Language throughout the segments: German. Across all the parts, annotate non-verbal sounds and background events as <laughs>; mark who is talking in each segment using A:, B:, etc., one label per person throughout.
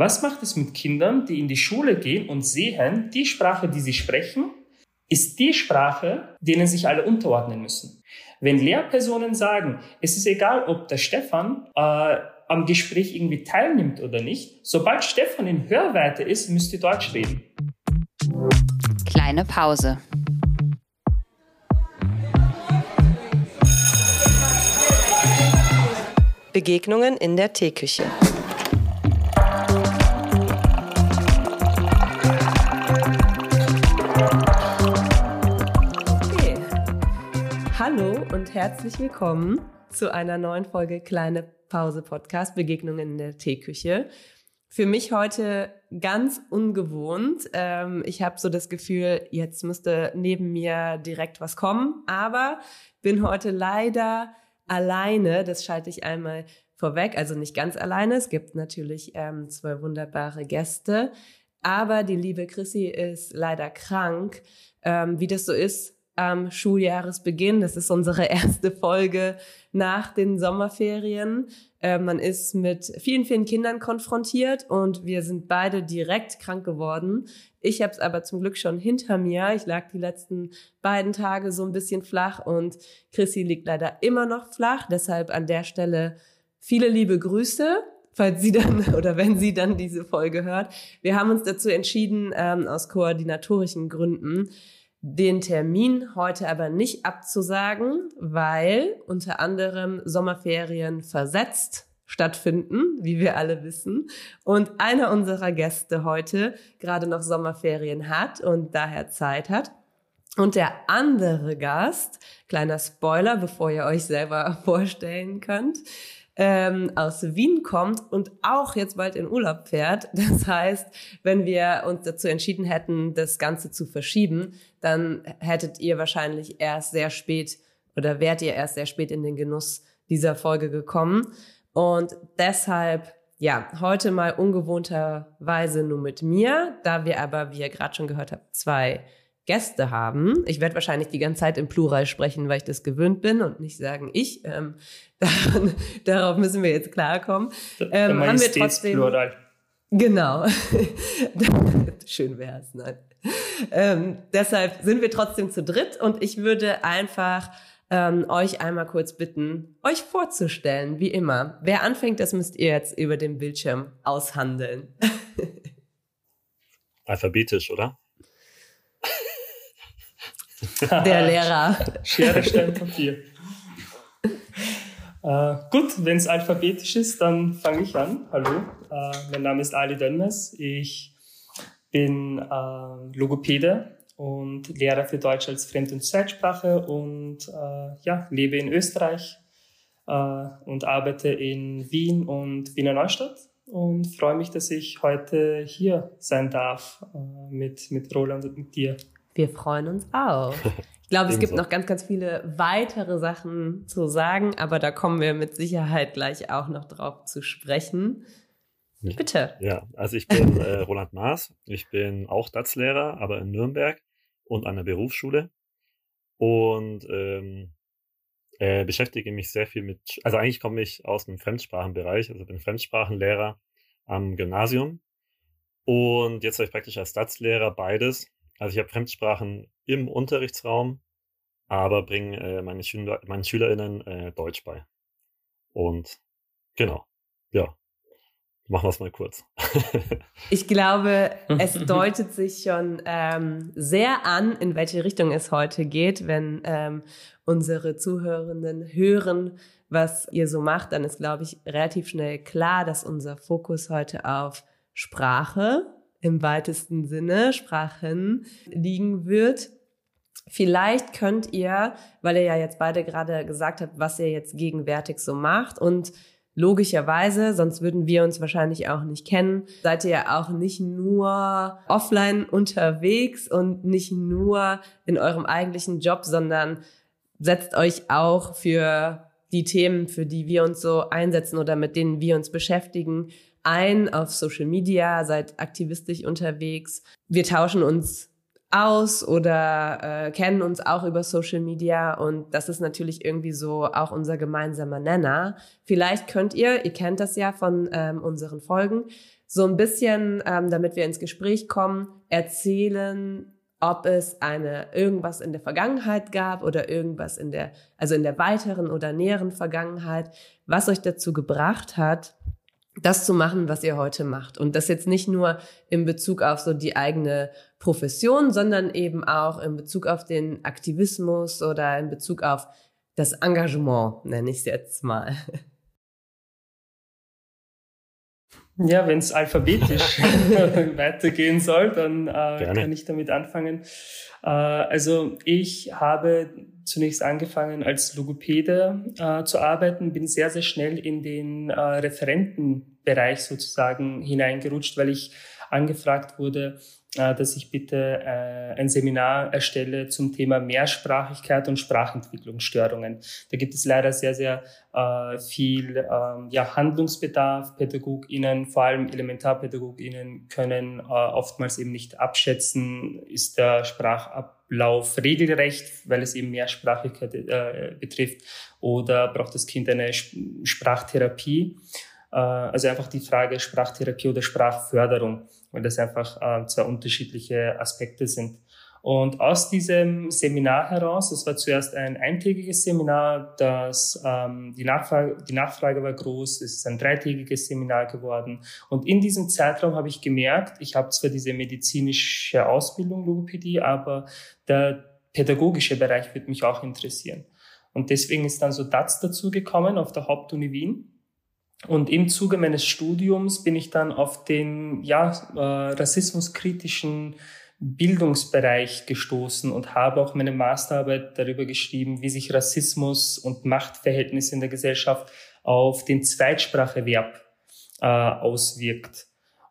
A: Was macht es mit Kindern, die in die Schule gehen und sehen, die Sprache, die sie sprechen, ist die Sprache, denen sich alle unterordnen müssen? Wenn Lehrpersonen sagen, es ist egal, ob der Stefan äh, am Gespräch irgendwie teilnimmt oder nicht, sobald Stefan in Hörweite ist, müsst ihr Deutsch reden.
B: Kleine Pause.
C: Begegnungen in der Teeküche. Herzlich willkommen zu einer neuen Folge Kleine Pause Podcast Begegnungen in der Teeküche. Für mich heute ganz ungewohnt. Ähm, ich habe so das Gefühl, jetzt müsste neben mir direkt was kommen, aber bin heute leider alleine. Das schalte ich einmal vorweg, also nicht ganz alleine. Es gibt natürlich ähm, zwei wunderbare Gäste, aber die liebe Chrissy ist leider krank. Ähm, wie das so ist am Schuljahresbeginn, das ist unsere <laughs> erste Folge nach den Sommerferien. Äh, man ist mit vielen, vielen Kindern konfrontiert und wir sind beide direkt krank geworden. Ich habe es aber zum Glück schon hinter mir. Ich lag die letzten beiden Tage so ein bisschen flach und Chrissy liegt leider immer noch flach. Deshalb an der Stelle viele liebe Grüße, falls sie dann <laughs> oder wenn sie dann diese Folge hört. Wir haben uns dazu entschieden, ähm, aus koordinatorischen Gründen, den Termin heute aber nicht abzusagen, weil unter anderem Sommerferien versetzt stattfinden, wie wir alle wissen. Und einer unserer Gäste heute gerade noch Sommerferien hat und daher Zeit hat. Und der andere Gast, kleiner Spoiler, bevor ihr euch selber <laughs> vorstellen könnt, ähm, aus Wien kommt und auch jetzt bald in Urlaub fährt. <laughs> Das heißt, wenn wir uns dazu entschieden hätten, das Ganze zu verschieben, dann hättet ihr wahrscheinlich erst sehr spät oder wärt ihr erst sehr spät in den Genuss dieser Folge gekommen. Und deshalb, ja, heute mal ungewohnterweise nur mit mir, da wir aber, wie ihr gerade schon gehört habt, zwei Gäste haben. Ich werde wahrscheinlich die ganze Zeit im Plural sprechen, weil ich das gewöhnt bin und nicht sagen ich. Ähm, <laughs> daran, darauf müssen wir jetzt klarkommen.
A: Ähm, haben wir trotzdem Plural.
C: Genau. <laughs> Schön wär's, nein. Ähm, deshalb sind wir trotzdem zu dritt und ich würde einfach ähm, euch einmal kurz bitten, euch vorzustellen, wie immer. Wer anfängt, das müsst ihr jetzt über den Bildschirm aushandeln. <laughs>
D: Alphabetisch, oder? <laughs>
C: Der Lehrer.
A: Schere, Stein, Papier. Äh, gut, wenn es alphabetisch ist, dann fange ich an. Hallo, äh, mein Name ist Ali Dönmes. Ich bin äh, Logopäde und Lehrer für Deutsch als Fremd- und Zweitsprache und äh, ja, lebe in Österreich äh, und arbeite in Wien und Wiener Neustadt und freue mich, dass ich heute hier sein darf äh, mit, mit Roland und mit dir.
C: Wir freuen uns auch. <laughs> Ich glaube, es gibt noch ganz, ganz viele weitere Sachen zu sagen, aber da kommen wir mit Sicherheit gleich auch noch drauf zu sprechen. Bitte.
D: Ja, also ich bin äh, Roland Maas. Ich bin auch DATS-Lehrer, aber in Nürnberg und an der Berufsschule. Und ähm, äh, beschäftige mich sehr viel mit, also eigentlich komme ich aus dem Fremdsprachenbereich, also bin Fremdsprachenlehrer am Gymnasium. Und jetzt habe ich praktisch als DATS-Lehrer beides also ich habe Fremdsprachen im Unterrichtsraum, aber bringe äh, meine Schüler, meinen SchülerInnen äh, Deutsch bei. Und genau, ja, machen wir es mal kurz. <laughs>
C: ich glaube, es <laughs> deutet sich schon ähm, sehr an, in welche Richtung es heute geht, wenn ähm, unsere Zuhörenden hören, was ihr so macht, dann ist, glaube ich, relativ schnell klar, dass unser Fokus heute auf Sprache im weitesten Sinne, Sprachen, liegen wird. Vielleicht könnt ihr, weil ihr ja jetzt beide gerade gesagt habt, was ihr jetzt gegenwärtig so macht und logischerweise, sonst würden wir uns wahrscheinlich auch nicht kennen, seid ihr ja auch nicht nur offline unterwegs und nicht nur in eurem eigentlichen Job, sondern setzt euch auch für die Themen, für die wir uns so einsetzen oder mit denen wir uns beschäftigen, ein auf Social Media, seid aktivistisch unterwegs. Wir tauschen uns aus oder äh, kennen uns auch über Social Media und das ist natürlich irgendwie so auch unser gemeinsamer Nenner. Vielleicht könnt ihr, ihr kennt das ja von ähm, unseren Folgen, so ein bisschen, ähm, damit wir ins Gespräch kommen, erzählen, ob es eine irgendwas in der Vergangenheit gab oder irgendwas in der, also in der weiteren oder näheren Vergangenheit, was euch dazu gebracht hat, das zu machen, was ihr heute macht. Und das jetzt nicht nur in Bezug auf so die eigene Profession, sondern eben auch in Bezug auf den Aktivismus oder in Bezug auf das Engagement, nenne ich es jetzt mal. <laughs>
A: Ja, wenn es alphabetisch <laughs> <laughs> weitergehen soll, dann äh, kann ich damit anfangen. Äh, also ich habe zunächst angefangen als Logopäde äh, zu arbeiten, bin sehr, sehr schnell in den äh, Referentenbereich sozusagen hineingerutscht, weil ich angefragt wurde, dass ich bitte äh, ein Seminar erstelle zum Thema Mehrsprachigkeit und Sprachentwicklungsstörungen. Da gibt es leider sehr, sehr äh, viel ähm, ja, Handlungsbedarf. PädagogInnen, vor allem ElementarpädagogInnen, können oftmals eben nicht abschätzen, ist der Sprachablauf regelrecht, weil es eben Mehrsprachigkeit betrifft, oder braucht das Kind eine Sprachtherapie. also einfach die Frage Sprachtherapie oder Sprachförderung weil das einfach äh, zwei unterschiedliche Aspekte sind. Und aus diesem Seminar heraus, es war zuerst ein eintägiges Seminar, das ähm, die, Nachfrage, die Nachfrage war groß, es ist ein dreitägiges Seminar geworden. Und in diesem Zeitraum habe ich gemerkt, ich habe zwar diese medizinische Ausbildung Logopädie, aber der pädagogische Bereich wird mich auch interessieren. Und deswegen ist dann so DATS dazu gekommen auf der Hauptuni Wien. Und im Zuge meines Studiums bin ich dann auf den ja, äh, rassismuskritischen Bildungsbereich gestoßen und habe auch meine Masterarbeit darüber geschrieben, wie sich Rassismus und Machtverhältnisse in der Gesellschaft auf den Zweitspracherwerb äh, auswirkt.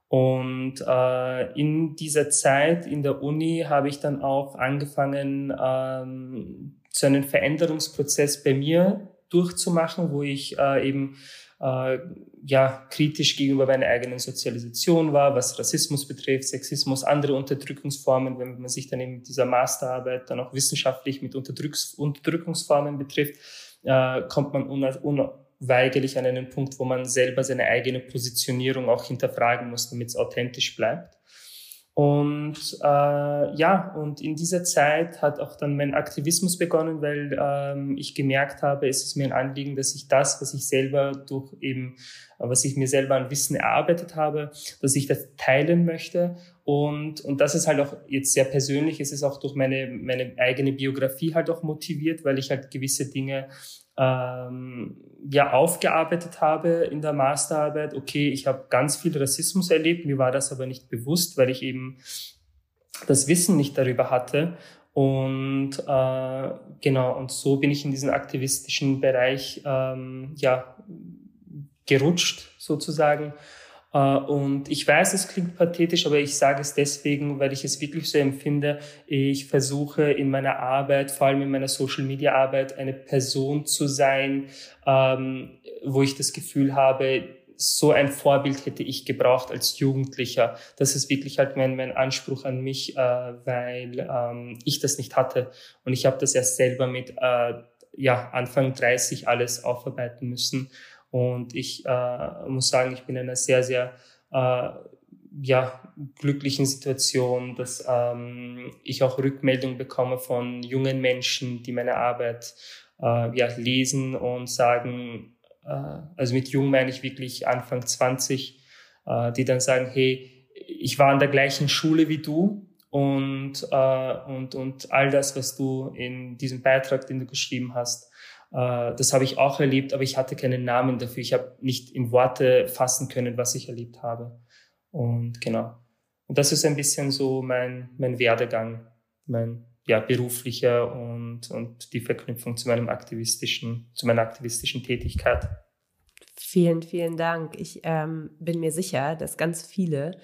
A: Und äh, in dieser Zeit in der Uni habe ich dann auch angefangen, ähm, zu einem Veränderungsprozess bei mir durchzumachen, wo ich äh, eben äh, ja kritisch gegenüber meiner eigenen Sozialisation war, was Rassismus betrifft, Sexismus, andere Unterdrückungsformen, wenn man sich dann eben dieser Masterarbeit dann auch wissenschaftlich mit Unterdrücks Unterdrückungsformen betrifft, äh, kommt man unweigerlich an einen Punkt, wo man selber seine eigene Positionierung auch hinterfragen muss, damit es authentisch bleibt. Und äh, ja, und in dieser Zeit hat auch dann mein Aktivismus begonnen, weil ähm, ich gemerkt habe, es ist mir ein Anliegen, dass ich das, was ich selber durch eben, was ich mir selber an Wissen erarbeitet habe, dass ich das teilen möchte. Und, und das ist halt auch jetzt sehr persönlich, es ist auch durch meine, meine eigene Biografie halt auch motiviert, weil ich halt gewisse Dinge ähm, ja aufgearbeitet habe in der Masterarbeit. Okay, ich habe ganz viel Rassismus erlebt, mir war das aber nicht bewusst, weil ich eben das Wissen nicht darüber hatte. Und äh, genau, und so bin ich in diesen aktivistischen Bereich ähm, ja gerutscht sozusagen und ich weiß, es klingt pathetisch, aber ich sage es deswegen, weil ich es wirklich so empfinde. Ich versuche in meiner Arbeit, vor allem in meiner Social-Media-Arbeit, eine Person zu sein, ähm, wo ich das Gefühl habe, so ein Vorbild hätte ich gebraucht als Jugendlicher. Das ist wirklich halt mein, mein Anspruch an mich, äh, weil ähm, ich das nicht hatte. Und ich habe das erst selber mit äh, ja, Anfang 30 alles aufarbeiten müssen. Und ich äh, muss sagen, ich bin in einer sehr, sehr äh, ja, glücklichen Situation, dass ähm, ich auch Rückmeldungen bekomme von jungen Menschen, die meine Arbeit äh, ja, lesen und sagen, äh, also mit jung meine ich wirklich Anfang 20, äh, die dann sagen, hey, ich war an der gleichen Schule wie du und, äh, und, und all das, was du in diesem Beitrag, den du geschrieben hast, das habe ich auch erlebt, aber ich hatte keinen Namen dafür. Ich habe nicht in Worte fassen können, was ich erlebt habe. Und genau. Und das ist ein bisschen so mein, mein Werdegang, mein ja, beruflicher und, und die Verknüpfung zu meinem aktivistischen, zu meiner aktivistischen Tätigkeit.
C: Vielen, vielen Dank. Ich ähm, bin mir sicher, dass ganz viele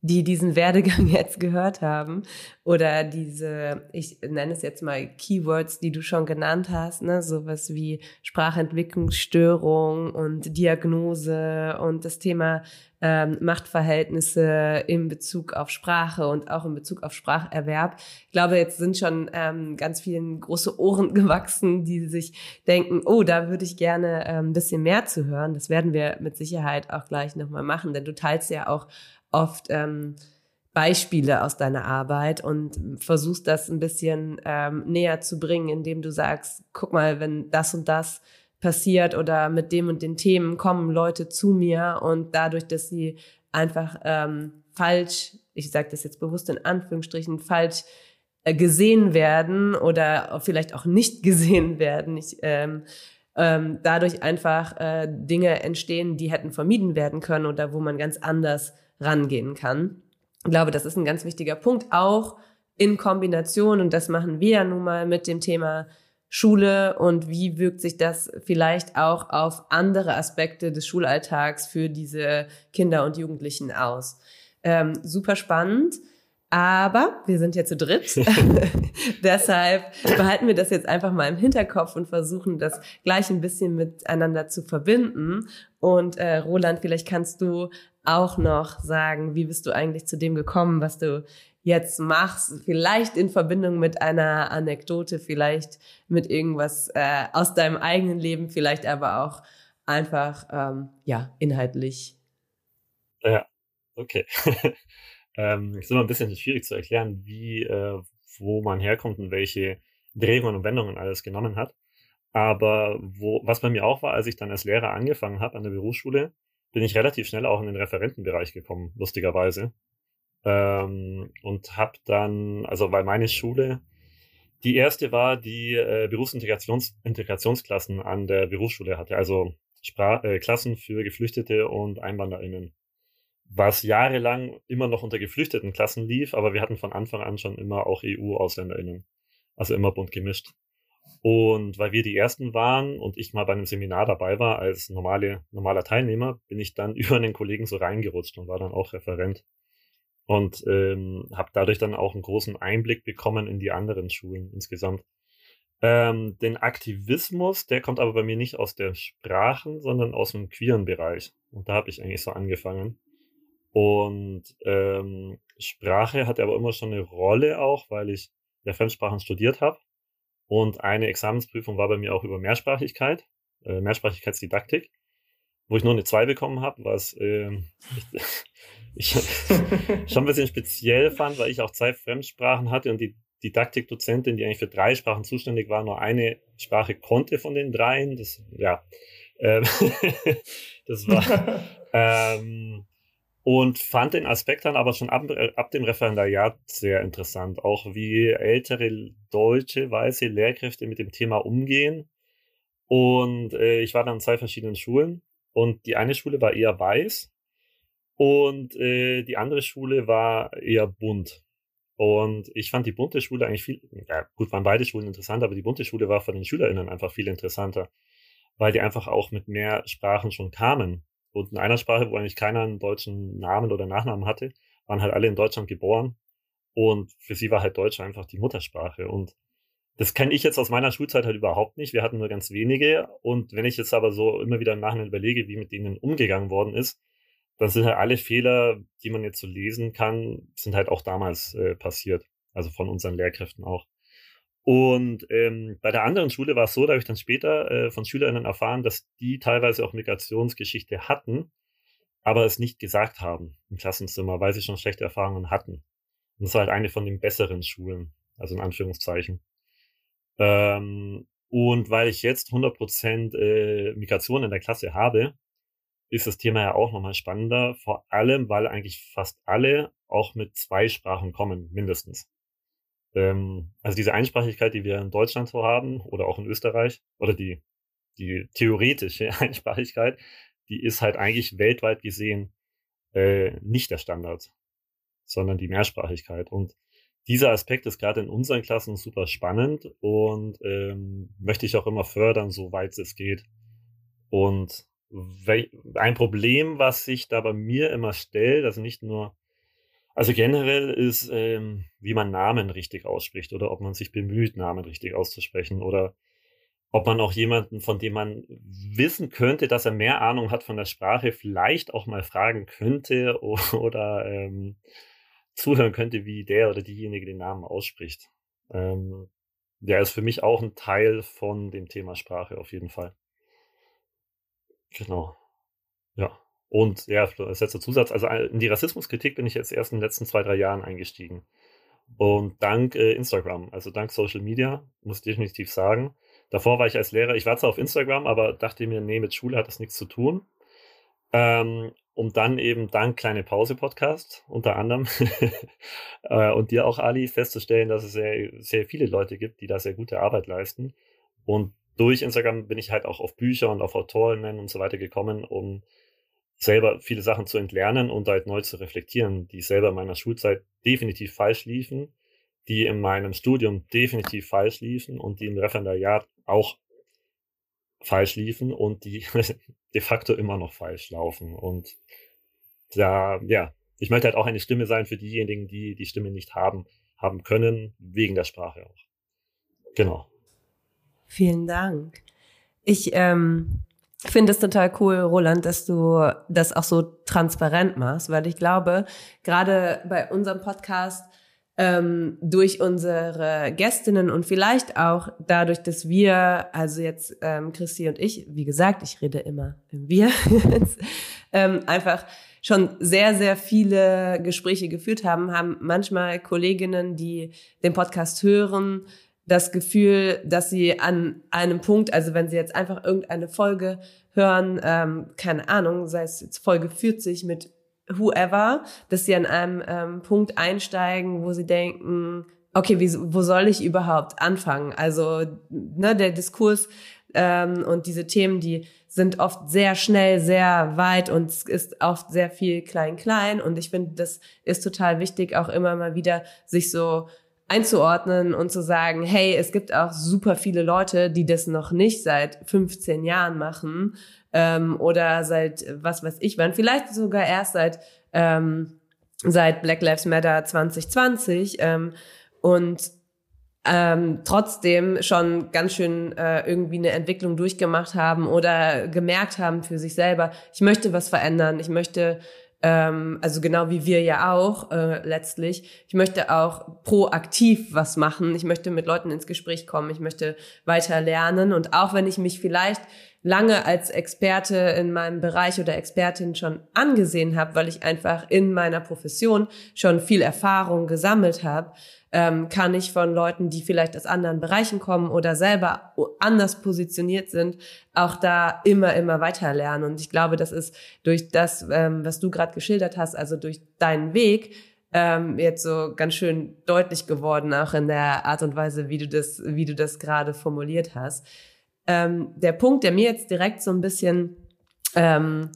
C: die diesen Werdegang <laughs> jetzt gehört haben oder diese, ich nenne es jetzt mal Keywords, die du schon genannt hast, ne, sowas wie Sprachentwicklungsstörung und Diagnose und das Thema ähm, Machtverhältnisse in Bezug auf Sprache und auch in Bezug auf Spracherwerb. Ich glaube, jetzt sind schon ähm, ganz vielen große Ohren <laughs> gewachsen, die sich denken, oh, da würde ich gerne ähm, ein bisschen mehr zu hören. Das werden wir mit Sicherheit auch gleich nochmal machen, denn du teilst ja auch oft ähm, Beispiele aus deiner Arbeit und versuchst das ein bisschen ähm, näher zu bringen, indem du sagst, guck mal, wenn das und das passiert oder mit dem und den Themen kommen Leute zu mir und dadurch, dass sie einfach ähm, falsch, ich sage das jetzt bewusst in Anführungsstrichen, falsch äh, gesehen werden oder vielleicht auch nicht <laughs> gesehen werden. Ich, ähm, ähm, dadurch einfach äh, Dinge entstehen, die hätten vermieden werden können oder wo man ganz anders rangehen kann. Ich glaube, das ist ein ganz wichtiger Punkt, auch in Kombination, und das machen wir ja nun mal mit dem Thema Schule und wie wirkt sich das vielleicht auch auf andere Aspekte des Schulalltags für diese Kinder und Jugendlichen aus. Ähm, super spannend. Aber wir sind ja zu dritt. <laughs> <laughs> Deshalb behalten wir das jetzt einfach mal im Hinterkopf und versuchen das gleich ein bisschen miteinander zu verbinden. Und äh, Roland, vielleicht kannst du auch noch sagen, wie bist du eigentlich zu dem gekommen, was du jetzt machst? Vielleicht in Verbindung mit einer Anekdote, vielleicht mit irgendwas äh, aus deinem eigenen Leben, vielleicht aber auch einfach ähm, ja inhaltlich.
D: Ja, okay. <laughs> ähm, ist immer ein bisschen schwierig zu erklären, wie, äh, wo man herkommt und welche Drehungen und Wendungen alles genommen hat. Aber wo, was bei mir auch war, als ich dann als Lehrer angefangen habe an der Berufsschule, bin ich relativ schnell auch in den Referentenbereich gekommen, lustigerweise. Ähm, und habe dann, also weil meine Schule die erste war, die äh, Berufsintegrationsklassen an der Berufsschule hatte, also Sprach, äh, Klassen für Geflüchtete und EinwanderInnen was jahrelang immer noch unter geflüchteten Klassen lief, aber wir hatten von Anfang an schon immer auch EU-AusländerInnen. Also immer bunt gemischt. Und weil wir die ersten waren und ich mal bei einem Seminar dabei war als normale, normaler Teilnehmer, bin ich dann <laughs> über einen Kollegen so reingerutscht und war dann auch Referent. Und ähm, habe dadurch dann auch einen großen Einblick bekommen in die anderen Schulen insgesamt. Ähm, den Aktivismus, der kommt aber bei mir nicht aus der Sprachen, sondern aus dem queeren Bereich. Und da habe ich eigentlich so angefangen. Und ähm, Sprache hatte aber immer schon eine Rolle auch, weil ich ja Fremdsprachen studiert habe. Und eine Examensprüfung war bei mir auch über Mehrsprachigkeit, äh, Mehrsprachigkeitsdidaktik, wo ich nur eine 2 bekommen habe, was äh, <laughs> ich, ich <laughs> schon ein bisschen speziell fand, weil ich auch zwei Fremdsprachen hatte und die Didaktikdozentin, die eigentlich für drei Sprachen zuständig war, nur eine Sprache konnte von den dreien. Das, ja, äh, <laughs> das war, ähm, und fand den Aspekt dann aber schon ab, ab dem Referendariat sehr interessant, auch wie ältere deutsche weiße Lehrkräfte mit dem Thema umgehen. Und äh, ich war dann in zwei verschiedenen Schulen und die eine Schule war eher weiß und äh, die andere Schule war eher bunt. Und ich fand die bunte Schule eigentlich viel, ja gut, waren beide Schulen interessant, aber die bunte Schule war von den SchülerInnen einfach viel interessanter, weil die einfach auch mit mehr Sprachen schon kamen und in einer Sprache, wo eigentlich keiner einen deutschen Namen oder Nachnamen hatte, waren halt alle in Deutschland geboren. Und für sie war halt Deutsch einfach die Muttersprache. Und das kenne ich jetzt aus meiner Schulzeit halt überhaupt nicht. Wir hatten nur ganz wenige. Und wenn ich jetzt aber so immer wieder im Nachhinein überlege, wie mit denen umgegangen worden ist, dann sind halt alle Fehler, die man jetzt so lesen kann, sind halt auch damals äh, passiert. Also von unseren Lehrkräften auch. Und ähm, bei der anderen Schule war es so, da habe ich dann später äh, von SchülerInnen erfahren, dass die teilweise auch Migrationsgeschichte hatten, aber es nicht gesagt haben im Klassenzimmer, weil sie schon schlechte Erfahrungen hatten. Und das war halt eine von den besseren Schulen, also in Anführungszeichen. Ähm, und weil ich jetzt 100% äh, Migration in der Klasse habe, ist das Thema ja auch nochmal spannender, vor allem, weil eigentlich fast alle auch mit zwei Sprachen kommen, mindestens. Ähm, also diese Einsprachigkeit, die wir in Deutschland so haben oder auch in Österreich, oder die, die theoretische <laughs> Einsprachigkeit, die ist halt eigentlich weltweit gesehen äh, nicht der Standard, sondern die Mehrsprachigkeit. Und dieser Aspekt ist gerade in unseren Klassen super spannend und ähm, möchte ich auch immer fördern, soweit es geht. Und ein Problem, was sich da bei mir immer stellt, also nicht nur Also generell ist, ähm, wie man Namen richtig ausspricht oder ob man sich bemüht, Namen richtig auszusprechen oder ob man auch jemanden, von dem man wissen könnte, dass er mehr Ahnung hat von der Sprache, vielleicht auch mal fragen könnte <laughs> oder ähm, zuhören könnte, wie der oder diejenige den Namen ausspricht. Ähm, der ist für mich auch ein Teil von dem Thema Sprache auf jeden Fall. Genau. Ja. Und ja, als letzter Zusatz, also äh, in die Rassismuskritik bin ich jetzt erst in den letzten zwei, drei Jahren eingestiegen. Und dank äh, Instagram, also dank Social Media, muss ich definitiv sagen. Davor war ich als Lehrer, ich war zwar auf Instagram, aber dachte mir, nee, mit Schule hat das nichts zu tun. Ähm, um dann eben dank Kleine Pause Podcast unter anderem <laughs> äh, und dir auch, Ali, festzustellen, dass es sehr, sehr viele Leute gibt, die da sehr gute Arbeit leisten. Und durch Instagram bin ich halt auch auf Bücher und auf Autorinnen und so weiter gekommen, um selber viele Sachen zu entlernen und halt neu zu reflektieren, die selber in meiner Schulzeit definitiv falsch liefen, die in meinem Studium definitiv falsch liefen und die im Referendariat auch falsch liefen und die <laughs> de facto immer noch falsch laufen. Und da, ja, ich möchte halt auch eine Stimme sein für diejenigen, die die Stimme nicht haben, haben können, wegen der Sprache auch. Genau.
C: Vielen Dank. Ich ähm, finde es total cool, Roland, dass du das auch so transparent machst, weil ich glaube, gerade bei unserem Podcast ähm, durch unsere Gästinnen und vielleicht auch dadurch, dass wir, also jetzt ähm, Christi und ich, wie gesagt, ich rede immer im Wir, <laughs> ähm, einfach schon sehr, sehr viele Gespräche geführt haben, haben manchmal Kolleginnen, die den Podcast hören, das Gefühl, dass sie an einem Punkt, also wenn sie jetzt einfach irgendeine Folge hören, ähm, keine Ahnung, sei es jetzt Folge 40 mit whoever, dass sie an einem ähm, Punkt einsteigen, wo sie denken, okay, wie, wo soll ich überhaupt anfangen? Also ne, der Diskurs ähm, und diese Themen, die sind oft sehr schnell, sehr weit und es ist oft sehr viel klein-klein. Und ich finde, das ist total wichtig, auch immer mal wieder sich so einzuordnen und zu sagen, hey, es gibt auch super viele Leute, die das noch nicht seit 15 Jahren machen ähm, oder seit was weiß ich wann, vielleicht sogar erst seit ähm, seit Black Lives Matter 2020 ähm, und ähm, trotzdem schon ganz schön äh, irgendwie eine Entwicklung durchgemacht haben oder gemerkt haben für sich selber, ich möchte was verändern, ich möchte ähm, also genau wie wir ja auch äh, letztlich. Ich möchte auch proaktiv was machen. Ich möchte mit Leuten ins Gespräch kommen. Ich möchte weiter lernen. Und auch wenn ich mich vielleicht lange als Experte in meinem Bereich oder Expertin schon angesehen habe, weil ich einfach in meiner Profession schon viel Erfahrung gesammelt habe, ähm, kann ich von Leuten, die vielleicht aus anderen Bereichen kommen oder selber anders positioniert sind, auch da immer, immer weiter lernen. Und ich glaube, das ist durch das, ähm, was du gerade geschildert hast, also durch deinen Weg, ähm, jetzt so ganz schön deutlich geworden, auch in der Art und Weise, wie du das, wie du das gerade formuliert hast. Ähm, der Punkt, der mir jetzt direkt so ein bisschen ähm,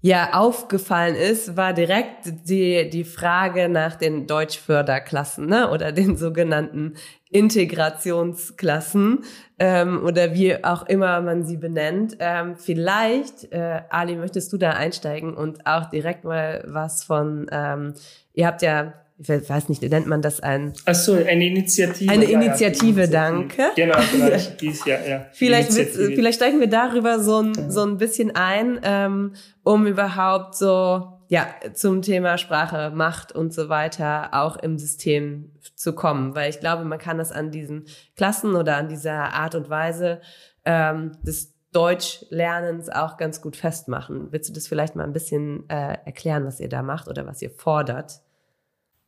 C: ja aufgefallen ist, war direkt die, die Frage nach den Deutschförderklassen ne? oder den sogenannten Integrationsklassen ähm, oder wie auch immer man sie benennt. Ähm, vielleicht, äh, Ali, möchtest du da einsteigen und auch direkt mal was von, ähm, ihr habt ja ich weiß nicht, nennt man das ein?
A: Ach so, eine Initiative.
C: Eine ja, Initiative, ja, danke.
A: Genau, <laughs> vielleicht dies, ja, ja.
C: Vielleicht, vielleicht steigen wir darüber so ein, mhm. so ein bisschen ein, ähm, um überhaupt so, ja, zum Thema Sprache, Macht und so weiter auch im System zu kommen. Weil ich glaube, man kann das an diesen Klassen oder an dieser Art und Weise ähm, des Deutschlernens auch ganz gut festmachen. Willst du das vielleicht mal ein bisschen äh, erklären, was ihr da macht oder was ihr fordert?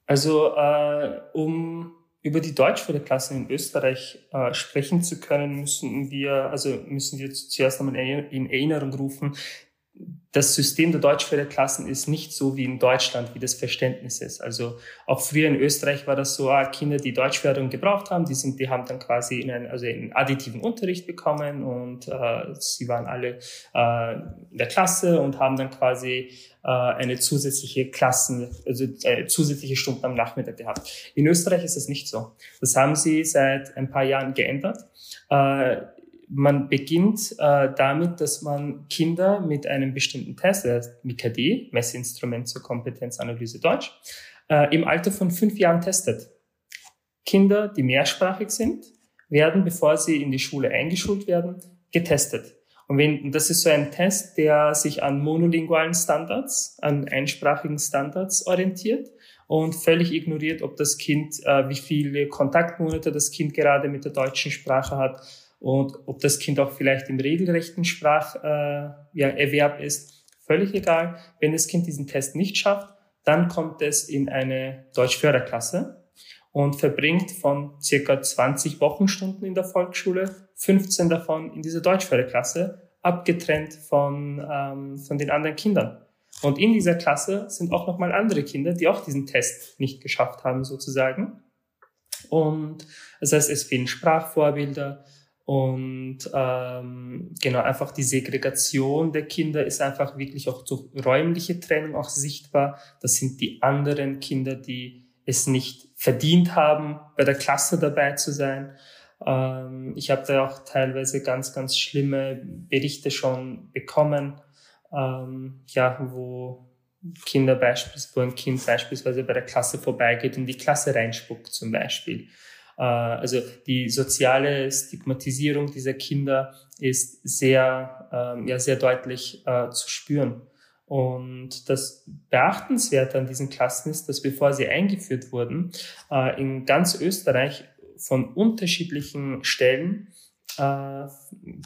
A: Also äh, um über die Deutschförderklassen in Österreich äh, sprechen zu können, müssen wir, also müssen wir zuerst einmal in Erinnerung rufen, das System der Deutschförderklassen ist nicht so wie in Deutschland, wie das Verständnis ist. Also auch früher in Österreich war das so, ah, Kinder, die Deutschförderung gebraucht haben, die sind, die haben dann quasi in einen, also in additiven Unterricht bekommen und äh, sie waren alle äh, in der Klasse und haben dann quasi äh, eine zusätzliche Klassen, also äh, zusätzliche Stunden am Nachmittag gehabt. In Österreich ist es nicht so. Das haben sie seit ein paar Jahren geändert. Äh, man beginnt äh, damit, dass man Kinder mit einem bestimmten Test, der heißt MIKD, Messinstrument zur Kompetenzanalyse Deutsch, äh, im Alter von fünf Jahren testet. Kinder, die mehrsprachig sind, werden, bevor sie in die Schule eingeschult werden, getestet. Und wenn, das ist so ein Test, der sich an monolingualen Standards, an einsprachigen Standards orientiert und völlig ignoriert, ob das Kind, äh, wie viele Kontaktmonate das Kind gerade mit der deutschen Sprache hat und ob das Kind auch vielleicht im regelrechten Spracherwerb äh, ja, ist. Völlig egal. Wenn das Kind diesen Test nicht schafft, dann kommt es in eine Deutschförderklasse und verbringt von circa 20 Wochenstunden in der Volksschule 15 davon in dieser Deutschförderklasse, abgetrennt von, ähm, von den anderen Kindern. Und in dieser Klasse sind auch nochmal andere Kinder, die auch diesen Test nicht geschafft haben, sozusagen. Und das heißt, es fehlen Sprachvorbilder und ähm, genau einfach die Segregation der Kinder ist einfach wirklich auch durch räumliche Trennung auch sichtbar. Das sind die anderen Kinder, die es nicht verdient haben, bei der Klasse dabei zu sein. Ähm, ich habe da auch teilweise ganz, ganz schlimme Berichte schon bekommen, ähm, ja, wo Kinder beispielsweise, wo ein Kind beispielsweise bei der Klasse vorbeigeht und die Klasse reinspuckt zum Beispiel. Äh, also die soziale Stigmatisierung dieser Kinder ist sehr, ähm, ja, sehr deutlich äh, zu spüren. Und das Beachtenswerte an diesen Klassen ist, dass bevor sie eingeführt wurden, äh, in ganz Österreich von unterschiedlichen Stellen äh,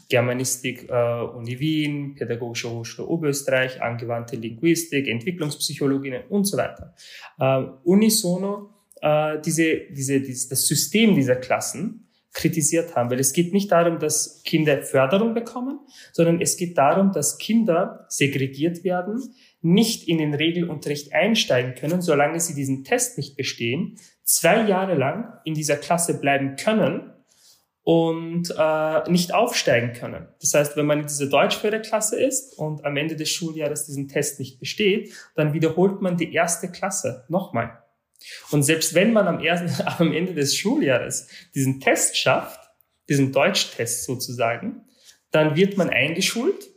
A: Germanistik äh, Uni Wien, Pädagogische Hochschule Oberösterreich, angewandte Linguistik, Entwicklungspsychologien und so weiter. Äh, unisono äh, diese, diese, dieses, das System dieser Klassen kritisiert haben, weil es geht nicht darum, dass Kinder Förderung bekommen, sondern es geht darum, dass Kinder segregiert werden, nicht in den Regelunterricht einsteigen können, solange sie diesen Test nicht bestehen, zwei Jahre lang in dieser Klasse bleiben können und äh, nicht aufsteigen können. Das heißt, wenn man in dieser Deutschförderklasse ist und am Ende des Schuljahres diesen Test nicht besteht, dann wiederholt man die erste Klasse nochmal. Und selbst wenn man am, ersten, <laughs> am Ende des Schuljahres diesen Test schafft, diesen Deutschtest sozusagen, dann wird man eingeschult,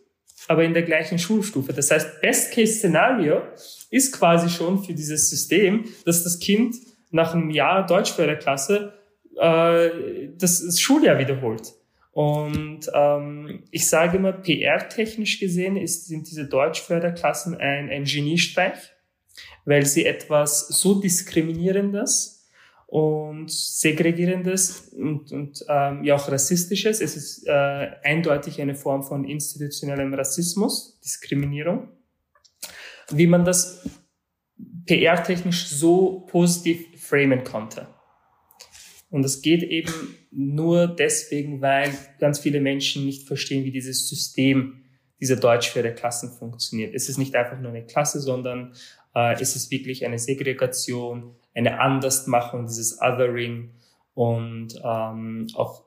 A: aber in der gleichen Schulstufe. Das heißt, Best-Case-Szenario ist quasi schon für dieses System, dass das Kind nach einem Jahr Deutschförderklasse äh, das, das Schuljahr wiederholt. Und ähm, ich sage immer, PR-technisch gesehen ist, sind diese Deutschförderklassen ein, ein Geniestreich weil sie etwas so diskriminierendes und segregierendes und, und ähm, ja auch rassistisches. Es ist äh, eindeutig eine Form von institutionellem Rassismus, Diskriminierung. Wie man das PR-technisch so positiv framen konnte. Und das geht eben nur deswegen, weil ganz viele Menschen nicht verstehen, wie dieses System dieser Deutschförderklassen funktioniert. Es ist nicht einfach nur eine Klasse, sondern äh, ist es wirklich eine Segregation, eine Andersmachung, dieses Othering. Und ähm, auch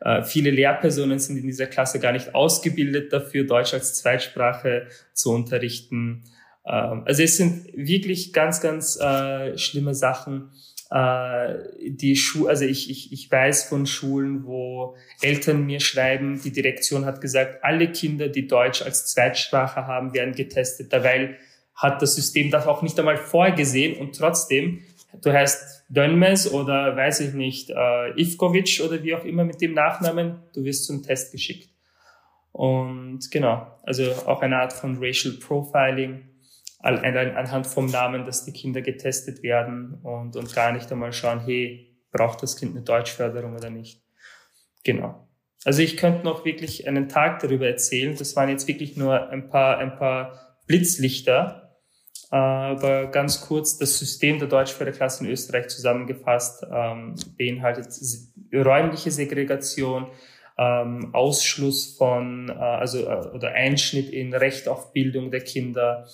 A: äh, viele Lehrpersonen sind in dieser Klasse gar nicht ausgebildet dafür, Deutsch als Zweitsprache zu unterrichten. Ähm, also es sind wirklich ganz, ganz äh, schlimme Sachen. Äh, die Schu also ich, ich, ich weiß von Schulen, wo Eltern mir schreiben, die Direktion hat gesagt, alle Kinder, die Deutsch als Zweitsprache haben, werden getestet, weil hat das System das auch nicht einmal vorgesehen und trotzdem, du heißt Dönmes oder weiß ich nicht, äh, Ivkovic oder wie auch immer mit dem Nachnamen, du wirst zum Test geschickt. Und genau, also auch eine Art von Racial Profiling anhand vom Namen, dass die Kinder getestet werden und, und gar nicht einmal schauen, hey, braucht das Kind eine Deutschförderung oder nicht. Genau. Also ich könnte noch wirklich einen Tag darüber erzählen. Das waren jetzt wirklich nur ein paar, ein paar Blitzlichter, aber ganz kurz, das System der Deutschförderklasse in Österreich zusammengefasst ähm, beinhaltet räumliche Segregation, ähm, Ausschluss von, äh, also äh, oder Einschnitt in Recht auf Bildung der Kinder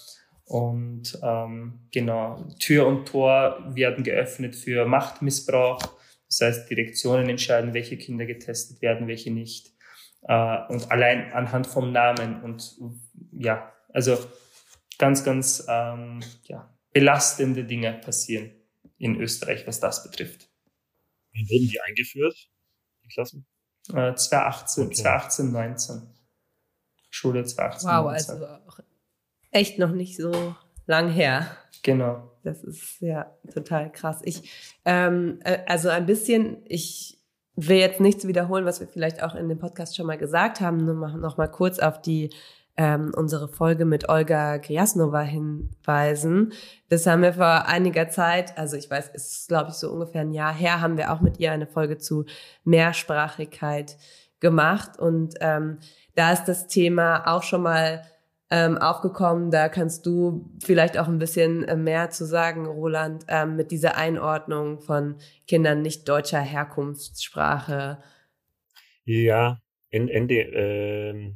A: und ähm, genau Tür und Tor werden geöffnet für Machtmissbrauch. Das heißt, Direktionen entscheiden, welche Kinder getestet werden, welche nicht. Äh, und allein anhand vom Namen und ja, also ganz, ganz ähm, ja, belastende Dinge passieren in Österreich, was das betrifft.
D: Wann wurden die eingeführt, die Klassen?
A: Äh, 2018, okay. 2018, 19. Schule 2018.
C: Wow, 19. also auch echt noch nicht so lang her.
A: Genau.
C: Das ist ja total krass. Ich, ähm, äh, also ein bisschen, ich will jetzt nichts wiederholen, was wir vielleicht auch in dem Podcast schon mal gesagt haben, nur noch mal kurz auf die ähm, unsere Folge mit Olga Griasnova hinweisen. Das haben wir vor einiger Zeit, also ich weiß, es ist glaube ich so ungefähr ein Jahr her, haben wir auch mit ihr eine Folge zu Mehrsprachigkeit gemacht und ähm, da ist das Thema auch schon mal ähm, aufgekommen. Da kannst du vielleicht auch ein bisschen äh, mehr zu sagen, Roland, ähm, mit dieser Einordnung von Kindern nicht deutscher Herkunftssprache.
D: Ja, in, ND, äh,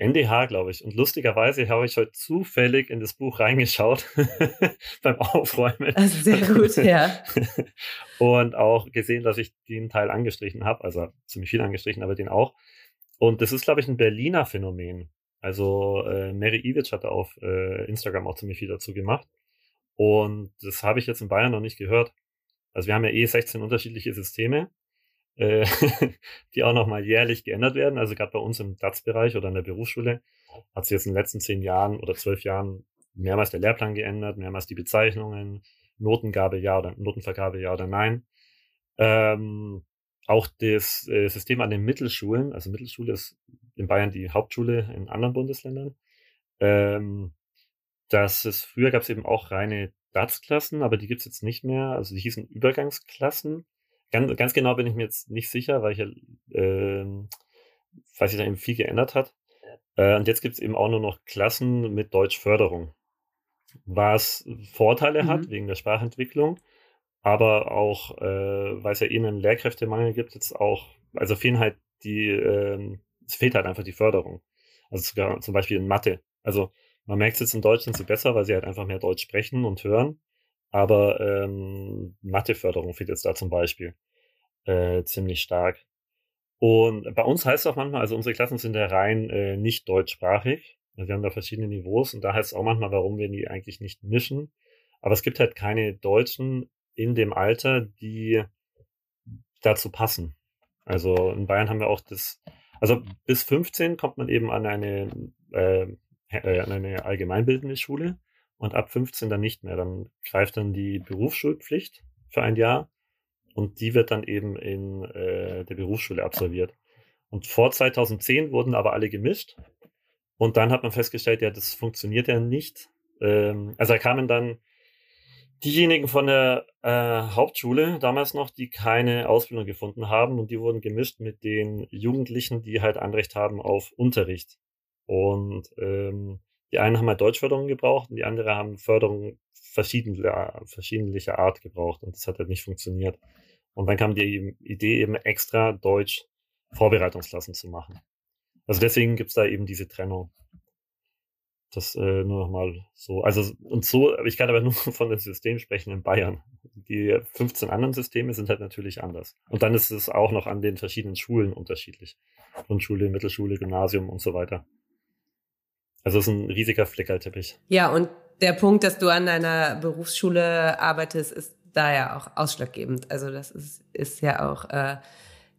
D: NDH, glaube ich. Und lustigerweise habe ich heute zufällig in das Buch reingeschaut <laughs> beim Aufräumen.
C: Also sehr gut, ja. <laughs>
D: und auch gesehen, dass ich den Teil angestrichen habe, also ziemlich viel angestrichen, aber den auch. Und das ist, glaube ich, ein Berliner Phänomen. Also äh, Mary Iwitsch hat auf äh, Instagram auch ziemlich viel dazu gemacht. Und das habe ich jetzt in Bayern noch nicht gehört. Also wir haben ja eh 16 unterschiedliche Systeme, äh, <laughs> die auch nochmal jährlich geändert werden. Also gerade bei uns im DATS-Bereich oder in der Berufsschule hat sich jetzt in den letzten zehn Jahren oder zwölf Jahren mehrmals der Lehrplan geändert, mehrmals die Bezeichnungen, Notengabe ja oder Notenvergabe ja oder nein. Ähm, auch das äh, System an den Mittelschulen, also Mittelschule ist in Bayern die Hauptschule in anderen Bundesländern. Ähm, dass es früher gab es eben auch reine DATS-Klassen, aber die gibt es jetzt nicht mehr. Also die hießen Übergangsklassen. Ganz, ganz genau bin ich mir jetzt nicht sicher, weil ich äh, weil sich da eben viel geändert hat. Äh, und jetzt gibt es eben auch nur noch Klassen mit Deutschförderung. Was Vorteile mhm. hat wegen der Sprachentwicklung, aber auch, äh, weil es ja eh einen Lehrkräftemangel gibt, jetzt auch, also fehlen halt die, äh, es fehlt halt einfach die Förderung. Also sogar zum Beispiel in Mathe. Also man merkt es jetzt in Deutschland so besser, weil sie halt einfach mehr Deutsch sprechen und hören. Aber ähm, Matheförderung fehlt jetzt da zum Beispiel äh, ziemlich stark. Und bei uns heißt es auch manchmal, also unsere Klassen sind ja rein äh, nicht deutschsprachig. Also wir haben da verschiedene Niveaus und da heißt es auch manchmal, warum wir die eigentlich nicht mischen. Aber es gibt halt keine Deutschen in dem Alter, die dazu passen. Also in Bayern haben wir auch das also bis 15 kommt man eben an eine, äh, äh, an eine allgemeinbildende Schule und ab 15 dann nicht mehr. Dann greift dann die Berufsschulpflicht für ein Jahr und die wird dann eben in äh, der Berufsschule absolviert. Und vor 2010 wurden aber alle gemischt und dann hat man festgestellt, ja, das funktioniert ja nicht. Ähm, also da kamen dann diejenigen von der äh, Hauptschule damals noch, die keine Ausbildung gefunden haben und die wurden gemischt mit den Jugendlichen, die halt Anrecht haben auf Unterricht. Und ähm, die einen haben halt Deutschförderung gebraucht und die anderen haben Förderung verschiedener, verschiedenlicher Art gebraucht und das hat halt nicht funktioniert. Und dann kam die Idee eben extra Deutsch Vorbereitungsklassen zu machen. Also deswegen gibt's da eben diese Trennung. Das äh, nur nochmal so. Also, und so, ich kann aber <laughs> nur von dem System sprechen in Bayern. Die 15 anderen Systeme sind halt natürlich anders. Und dann ist es auch noch an den verschiedenen Schulen unterschiedlich. Grundschule, Mittelschule, Gymnasium und so weiter. Also es ist ein riesiger Flickerteppich.
C: Ja, und der Punkt, dass du an deiner Berufsschule arbeitest, ist da ja auch ausschlaggebend. Also das ist, ist ja auch äh,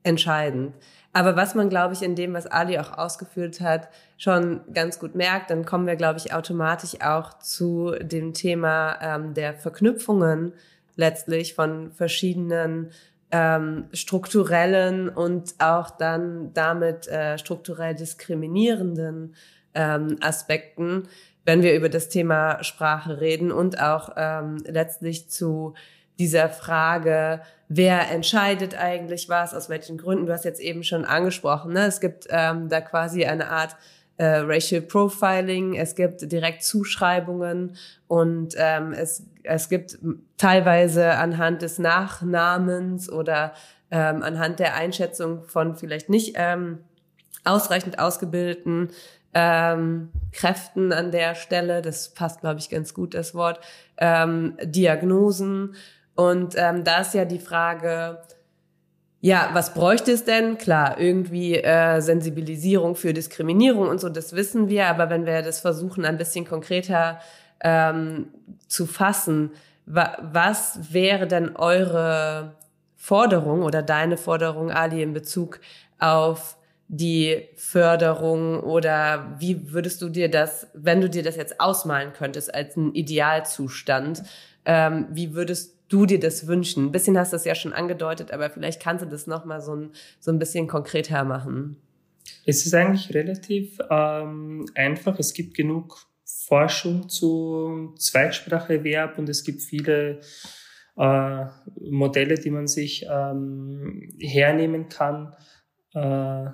C: entscheidend. Aber was man, glaube ich, in dem, was Ali auch ausgeführt hat, schon ganz gut merkt, dann kommen wir, glaube ich, automatisch auch zu dem Thema ähm, der Verknüpfungen letztlich von verschiedenen ähm, strukturellen und auch dann damit äh, strukturell diskriminierenden ähm, Aspekten, wenn wir über das Thema Sprache reden und auch ähm, letztlich zu dieser Frage, wer entscheidet eigentlich was, aus welchen Gründen. Du hast jetzt eben schon angesprochen, ne? es gibt ähm, da quasi eine Art äh, Racial Profiling, es gibt direkt Zuschreibungen und ähm, es, es gibt teilweise anhand des Nachnamens oder ähm, anhand der Einschätzung von vielleicht nicht ähm, ausreichend ausgebildeten ähm, Kräften an der Stelle, das passt, glaube ich, ganz gut, das Wort, ähm, Diagnosen und ähm, da ist ja die Frage, ja, was bräuchte es denn? Klar, irgendwie äh, Sensibilisierung für Diskriminierung und so, das wissen wir, aber wenn wir das versuchen, ein bisschen konkreter ähm, zu fassen, wa was wäre denn eure Forderung oder deine Forderung, Ali, in Bezug auf die Förderung oder wie würdest du dir das, wenn du dir das jetzt ausmalen könntest als einen Idealzustand, ähm, wie würdest du dir das wünschen? Ein bisschen hast du es ja schon angedeutet, aber vielleicht kannst du das nochmal so ein, so ein bisschen konkreter machen.
A: Es ist eigentlich relativ ähm, einfach. Es gibt genug Forschung zu Zweitspracherwerb und es gibt viele äh, Modelle, die man sich ähm, hernehmen kann. Äh,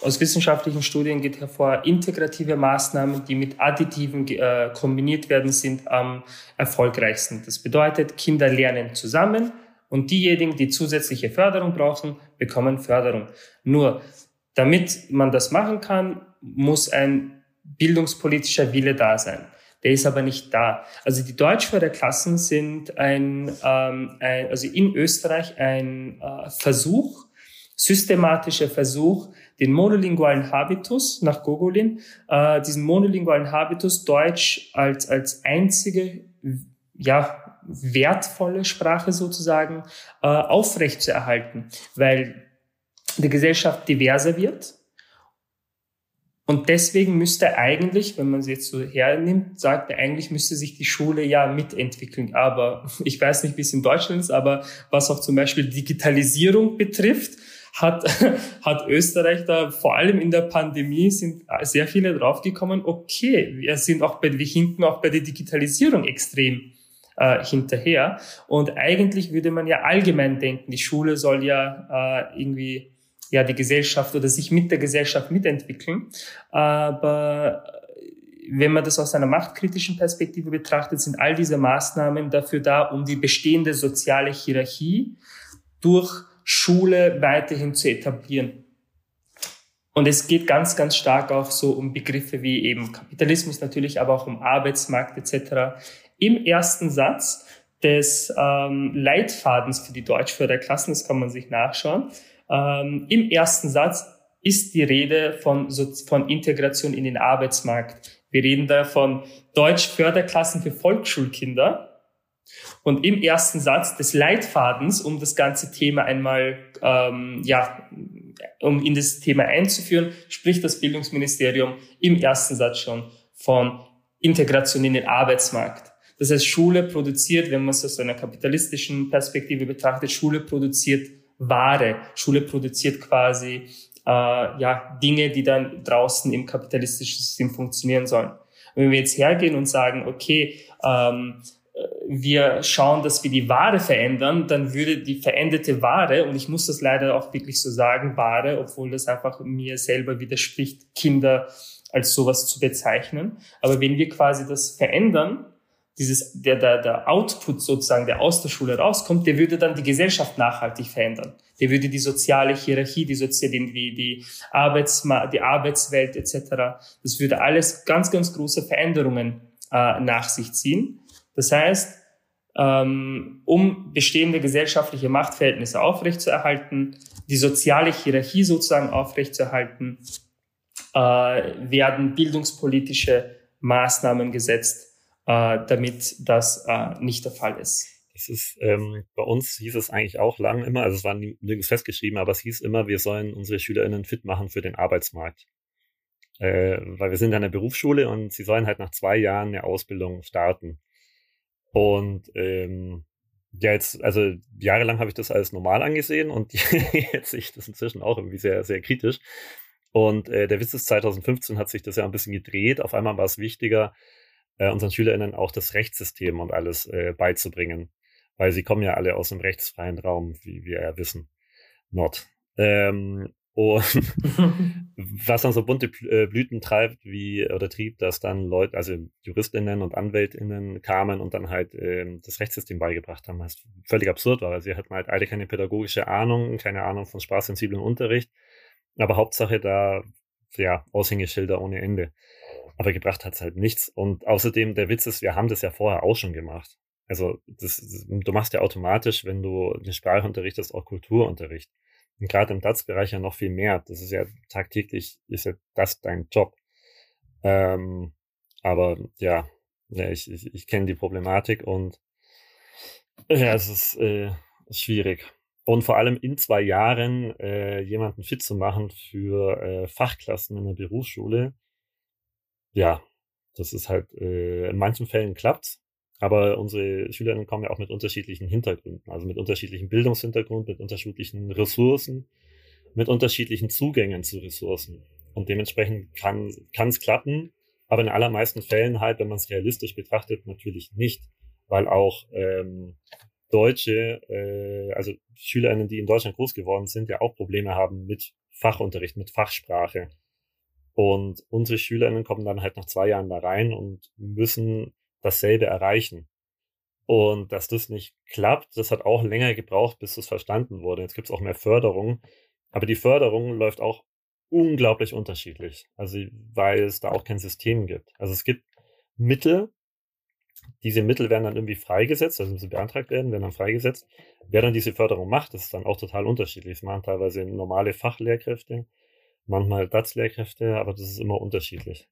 A: aus wissenschaftlichen Studien geht hervor, integrative Maßnahmen, die mit additiven äh, kombiniert werden, sind am erfolgreichsten. Das bedeutet, Kinder lernen zusammen und diejenigen, die zusätzliche Förderung brauchen, bekommen Förderung. Nur, damit man das machen kann, muss ein bildungspolitischer Wille da sein. Der ist aber nicht da. Also die Deutschförderklassen sind ein, ähm, ein also in Österreich ein äh, Versuch, systematischer Versuch, den monolingualen Habitus nach Gogolin, äh, diesen monolingualen Habitus Deutsch als, als einzige, ja, wertvolle Sprache sozusagen äh, aufrechtzuerhalten, weil die Gesellschaft diverser wird. Und deswegen müsste eigentlich, wenn man sie jetzt so hernimmt, sagt er, eigentlich müsste sich die Schule ja mitentwickeln. Aber <laughs> ich weiß nicht, wie es in Deutschland ist, aber was auch zum Beispiel Digitalisierung betrifft, hat, <laughs> hat Österreich da vor allem in der Pandemie sind sehr viele draufgekommen, okay, wir sind auch bei, wir hinten auch bei der Digitalisierung extrem äh, hinterher. Und eigentlich würde man ja allgemein denken, die Schule soll ja äh, irgendwie ja die Gesellschaft oder sich mit der Gesellschaft mitentwickeln. Aber wenn man das aus einer machtkritischen Perspektive betrachtet, sind all diese Maßnahmen dafür da, um die bestehende soziale Hierarchie durch Schule weiterhin zu etablieren. Und es geht ganz, ganz stark auch so um Begriffe wie eben Kapitalismus natürlich, aber auch um Arbeitsmarkt etc. Im ersten Satz des ähm, Leitfadens für die Deutschförderklassen, das kann man sich nachschauen, ähm, im ersten Satz ist die Rede von, von Integration in den Arbeitsmarkt. Wir reden da von Deutschförderklassen für Volksschulkinder und im ersten Satz des Leitfadens, um das ganze Thema einmal, ähm, ja, um in das Thema einzuführen, spricht das Bildungsministerium im ersten Satz schon von Integration in den Arbeitsmarkt. Das heißt, Schule produziert, wenn man es aus einer kapitalistischen Perspektive betrachtet, Schule produziert Ware. Schule produziert quasi äh, ja Dinge, die dann draußen im kapitalistischen System funktionieren sollen. Und wenn wir jetzt hergehen und sagen, okay, ähm, wir schauen, dass wir die Ware verändern, dann würde die veränderte Ware, und ich muss das leider auch wirklich so sagen, Ware, obwohl das einfach mir selber widerspricht, Kinder als sowas zu bezeichnen. Aber wenn wir quasi das verändern, dieses, der, der, der Output sozusagen, der aus der Schule rauskommt, der würde dann die Gesellschaft nachhaltig verändern. Der würde die soziale Hierarchie, die soziale, die, die, Arbeitsma die Arbeitswelt etc., das würde alles ganz, ganz große Veränderungen äh, nach sich ziehen. Das heißt, ähm, um bestehende gesellschaftliche Machtverhältnisse aufrechtzuerhalten, die soziale Hierarchie sozusagen aufrechtzuerhalten, äh, werden bildungspolitische Maßnahmen gesetzt, äh, damit das äh, nicht der Fall ist.
D: Das ist, ähm, bei uns hieß es eigentlich auch lang immer, also es war nirgends festgeschrieben, aber es hieß immer, wir sollen unsere SchülerInnen fit machen für den Arbeitsmarkt. Äh, weil wir sind an der Berufsschule und sie sollen halt nach zwei Jahren eine Ausbildung starten. Und ähm, ja, jetzt, also jahrelang habe ich das als normal angesehen und <laughs> jetzt sehe ich das inzwischen auch irgendwie sehr, sehr kritisch. Und äh, der Witz ist, 2015 hat sich das ja ein bisschen gedreht. Auf einmal war es wichtiger, äh, unseren SchülerInnen auch das Rechtssystem und alles äh, beizubringen. Weil sie kommen ja alle aus dem rechtsfreien Raum, wie wir ja wissen. Not. Ähm, und <laughs> was dann so bunte äh, Blüten treibt, wie oder trieb, dass dann Leute, also JuristInnen und AnwältInnen kamen und dann halt äh, das Rechtssystem beigebracht haben, was völlig absurd war, weil sie hatten halt alle keine pädagogische Ahnung, keine Ahnung von spaßsensiblen Unterricht, aber Hauptsache da, ja, Aushängeschilder ohne Ende. Aber gebracht hat's halt nichts. Und außerdem, der Witz ist, wir haben das ja vorher auch schon gemacht. Also das, du machst ja automatisch, wenn du eine Sprache unterrichtest, auch Kulturunterricht. Und gerade im DATS-Bereich ja noch viel mehr. Das ist ja tagtäglich, ist ja das dein Job. Ähm, aber ja, ich, ich, ich kenne die Problematik und ja, es ist, äh, schwierig. Und vor allem in zwei Jahren äh, jemanden fit zu machen für äh, Fachklassen in der Berufsschule, ja, das ist halt, äh, in manchen Fällen klappt aber unsere Schülerinnen kommen ja auch mit unterschiedlichen Hintergründen, also mit unterschiedlichem Bildungshintergrund, mit unterschiedlichen Ressourcen, mit unterschiedlichen Zugängen zu Ressourcen. Und dementsprechend kann kann es klappen, aber in allermeisten Fällen halt, wenn man es realistisch betrachtet, natürlich nicht, weil auch ähm, Deutsche, äh, also Schülerinnen, die in Deutschland groß geworden sind, ja auch Probleme haben mit Fachunterricht, mit Fachsprache. Und unsere Schülerinnen kommen dann halt nach zwei Jahren da rein und müssen dasselbe erreichen. Und dass das nicht klappt, das hat auch länger gebraucht, bis das verstanden wurde. Jetzt gibt es auch mehr Förderung. Aber die Förderung läuft auch unglaublich unterschiedlich. Also, weil es da auch kein System gibt. Also es gibt Mittel, diese Mittel werden dann irgendwie freigesetzt, also sie beantragt werden, werden dann freigesetzt. Wer dann diese Förderung macht, das ist dann auch total unterschiedlich. Es machen teilweise normale Fachlehrkräfte, manchmal DATS-Lehrkräfte, aber das ist immer unterschiedlich.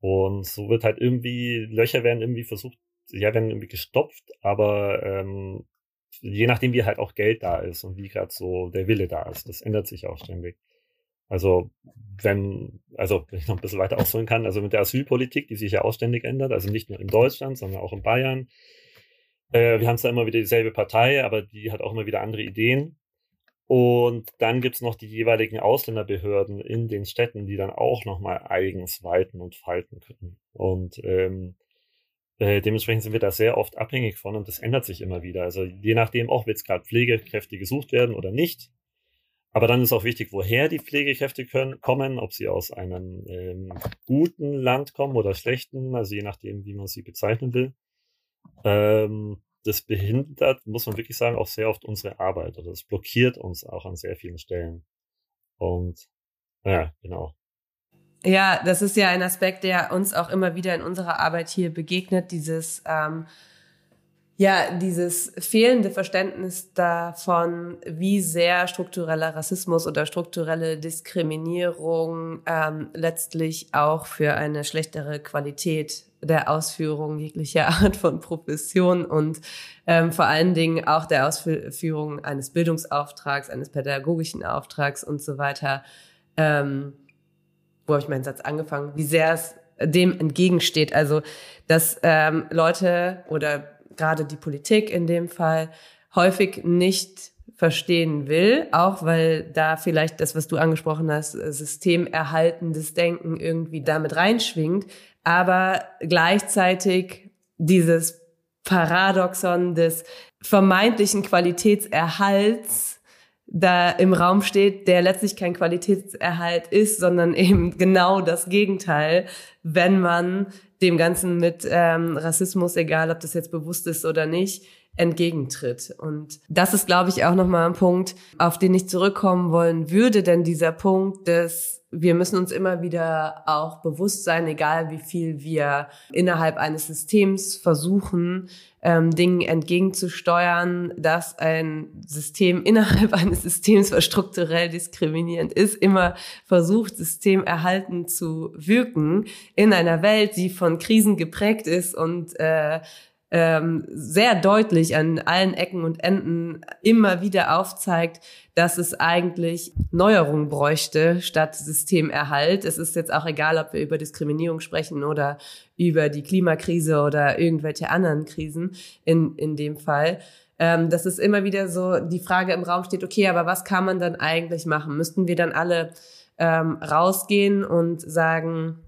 D: Und so wird halt irgendwie, Löcher werden irgendwie versucht, ja, werden irgendwie gestopft, aber ähm, je nachdem, wie halt auch Geld da ist und wie gerade so der Wille da ist, das ändert sich auch ständig. Also wenn, also wenn ich noch ein bisschen weiter ausholen kann, also mit der Asylpolitik, die sich ja auch ständig ändert, also nicht nur in Deutschland, sondern auch in Bayern. Äh, wir haben zwar immer wieder dieselbe Partei, aber die hat auch immer wieder andere Ideen. Und dann gibt's noch die jeweiligen Ausländerbehörden in den Städten, die dann auch nochmal eigens walten und falten können. Und ähm, äh, dementsprechend sind wir da sehr oft abhängig von und das ändert sich immer wieder. Also je nachdem auch, wird es gerade Pflegekräfte gesucht werden oder nicht. Aber dann ist auch wichtig, woher die Pflegekräfte können, kommen, ob sie aus einem ähm, guten Land kommen oder schlechten, also je nachdem, wie man sie bezeichnen will. Ähm, das behindert, muss man wirklich sagen, auch sehr oft unsere Arbeit oder das blockiert uns auch an sehr vielen Stellen. Und ja, genau.
C: Ja, das ist ja ein Aspekt, der uns auch immer wieder in unserer Arbeit hier begegnet, dieses ähm, ja, dieses fehlende Verständnis davon, wie sehr struktureller Rassismus oder strukturelle Diskriminierung ähm, letztlich auch für eine schlechtere Qualität der Ausführung jeglicher <laughs> Art von Profession und ähm, vor allen Dingen auch der Ausführung eines Bildungsauftrags, eines pädagogischen Auftrags und so weiter. Ähm, wo habe ich meinen Satz angefangen? Wie sehr es dem entgegensteht. Also, dass ähm, Leute oder gerade die Politik in dem Fall häufig nicht verstehen will, auch weil da vielleicht das, was du angesprochen hast, systemerhaltendes Denken irgendwie damit reinschwingt, aber gleichzeitig dieses Paradoxon des vermeintlichen Qualitätserhalts da im Raum steht, der letztlich kein Qualitätserhalt ist, sondern <laughs> eben genau das Gegenteil, wenn man dem Ganzen mit ähm, Rassismus, egal ob das jetzt bewusst ist oder nicht, entgegentritt. Und das ist, glaube ich, auch nochmal ein Punkt, auf den ich zurückkommen wollen würde, denn dieser Punkt des wir müssen uns immer wieder auch bewusst sein, egal wie viel wir innerhalb eines Systems versuchen, ähm, Dingen entgegenzusteuern, dass ein System <laughs> innerhalb eines Systems, was strukturell diskriminierend ist, immer versucht, systemerhalten zu wirken in einer Welt, die von Krisen geprägt ist und äh, ähm, sehr deutlich an allen Ecken und Enden immer wieder aufzeigt, dass es eigentlich Neuerungen bräuchte statt Systemerhalt. Es ist jetzt auch egal, ob wir über Diskriminierung sprechen oder über die Klimakrise oder irgendwelche anderen Krisen in, in dem Fall. Ähm, dass es immer wieder so die Frage im Raum steht, okay, aber was kann man dann eigentlich machen? Müssten wir dann alle ähm, rausgehen und sagen,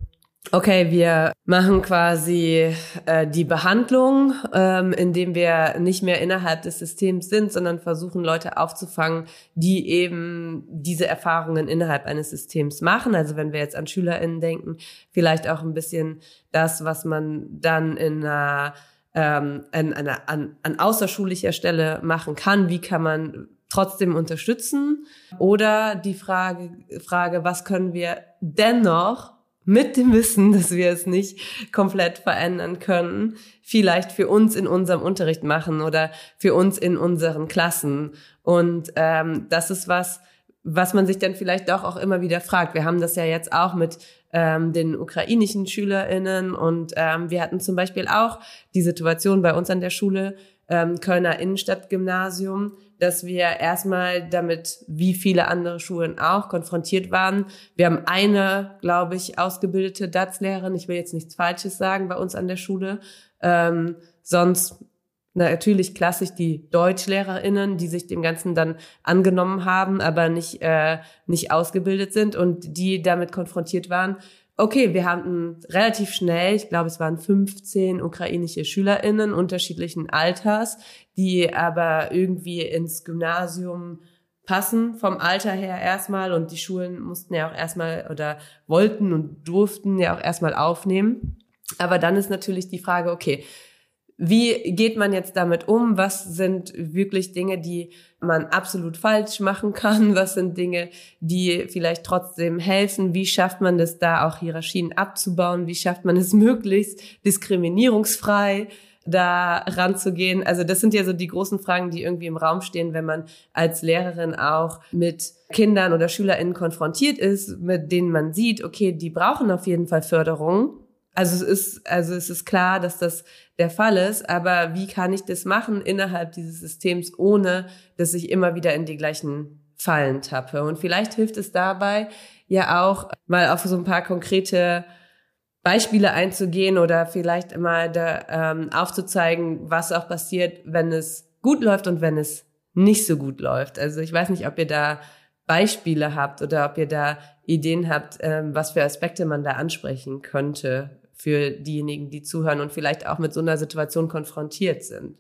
C: okay, wir machen quasi äh, die Behandlung, ähm, indem wir nicht mehr innerhalb des Systems sind, sondern versuchen, Leute aufzufangen, die eben diese Erfahrungen innerhalb eines Systems machen. Also wenn wir jetzt an SchülerInnen denken, vielleicht auch ein bisschen das, was man dann in einer ähm, an, einer, an, an außerschulischer Stelle machen kann. Wie kann man trotzdem unterstützen? Oder die Frage, Frage, was können wir dennoch mit dem Wissen, dass wir es nicht komplett verändern können, vielleicht für uns in unserem Unterricht machen oder für uns in unseren Klassen. Und ähm, das ist was, was man sich dann vielleicht doch auch immer wieder fragt. Wir haben das ja jetzt auch mit ähm, den ukrainischen SchülerInnen und ähm, wir hatten zum Beispiel auch die Situation bei uns an der Schule, ähm, Kölner Innenstadtgymnasium, dass wir erstmal damit, wie viele andere Schulen auch, konfrontiert waren. Wir haben eine, glaube ich, ausgebildete DATS-Lehrerin, ich will jetzt nichts Falsches sagen, bei uns an der Schule. Ähm, sonst natürlich klassisch die DeutschlehrerInnen, die sich dem Ganzen dann angenommen haben, aber nicht, äh, nicht ausgebildet sind und die damit konfrontiert waren. Okay, wir hatten relativ schnell, ich glaube, es waren 15 ukrainische SchülerInnen unterschiedlichen Alters, die aber irgendwie ins Gymnasium passen vom Alter her erstmal und die Schulen mussten ja auch erstmal oder wollten und durften ja auch erstmal aufnehmen. Aber dann ist natürlich die Frage, okay, wie geht man jetzt damit um? Was sind wirklich Dinge, die man absolut falsch machen kann? Was sind Dinge, die vielleicht trotzdem helfen? Wie schafft man das da auch Hierarchien abzubauen? Wie schafft man es <laughs> möglichst diskriminierungsfrei? da ranzugehen? Also das sind ja so die großen Fragen, die irgendwie im Raum stehen, wenn man als Lehrerin auch mit Kindern oder SchülerInnen konfrontiert ist, mit denen man sieht, okay, die brauchen auf jeden Fall Förderung also es ist, also es ist klar, dass das der Fall ist, aber wie kann ich das machen innerhalb dieses Systems, ohne dass ich immer wieder in die gleichen Fallen tappe? Und vielleicht hilft es dabei, ja auch mal auf so ein paar konkrete Beispiele einzugehen oder vielleicht mal da, ähm, aufzuzeigen, was auch passiert, wenn es gut läuft und wenn es nicht so gut läuft. Also ich weiß nicht, ob ihr da Beispiele habt oder ob ihr da Ideen habt, ähm, was für Aspekte man da ansprechen könnte für diejenigen, die zuhören und vielleicht auch mit so einer Situation konfrontiert sind?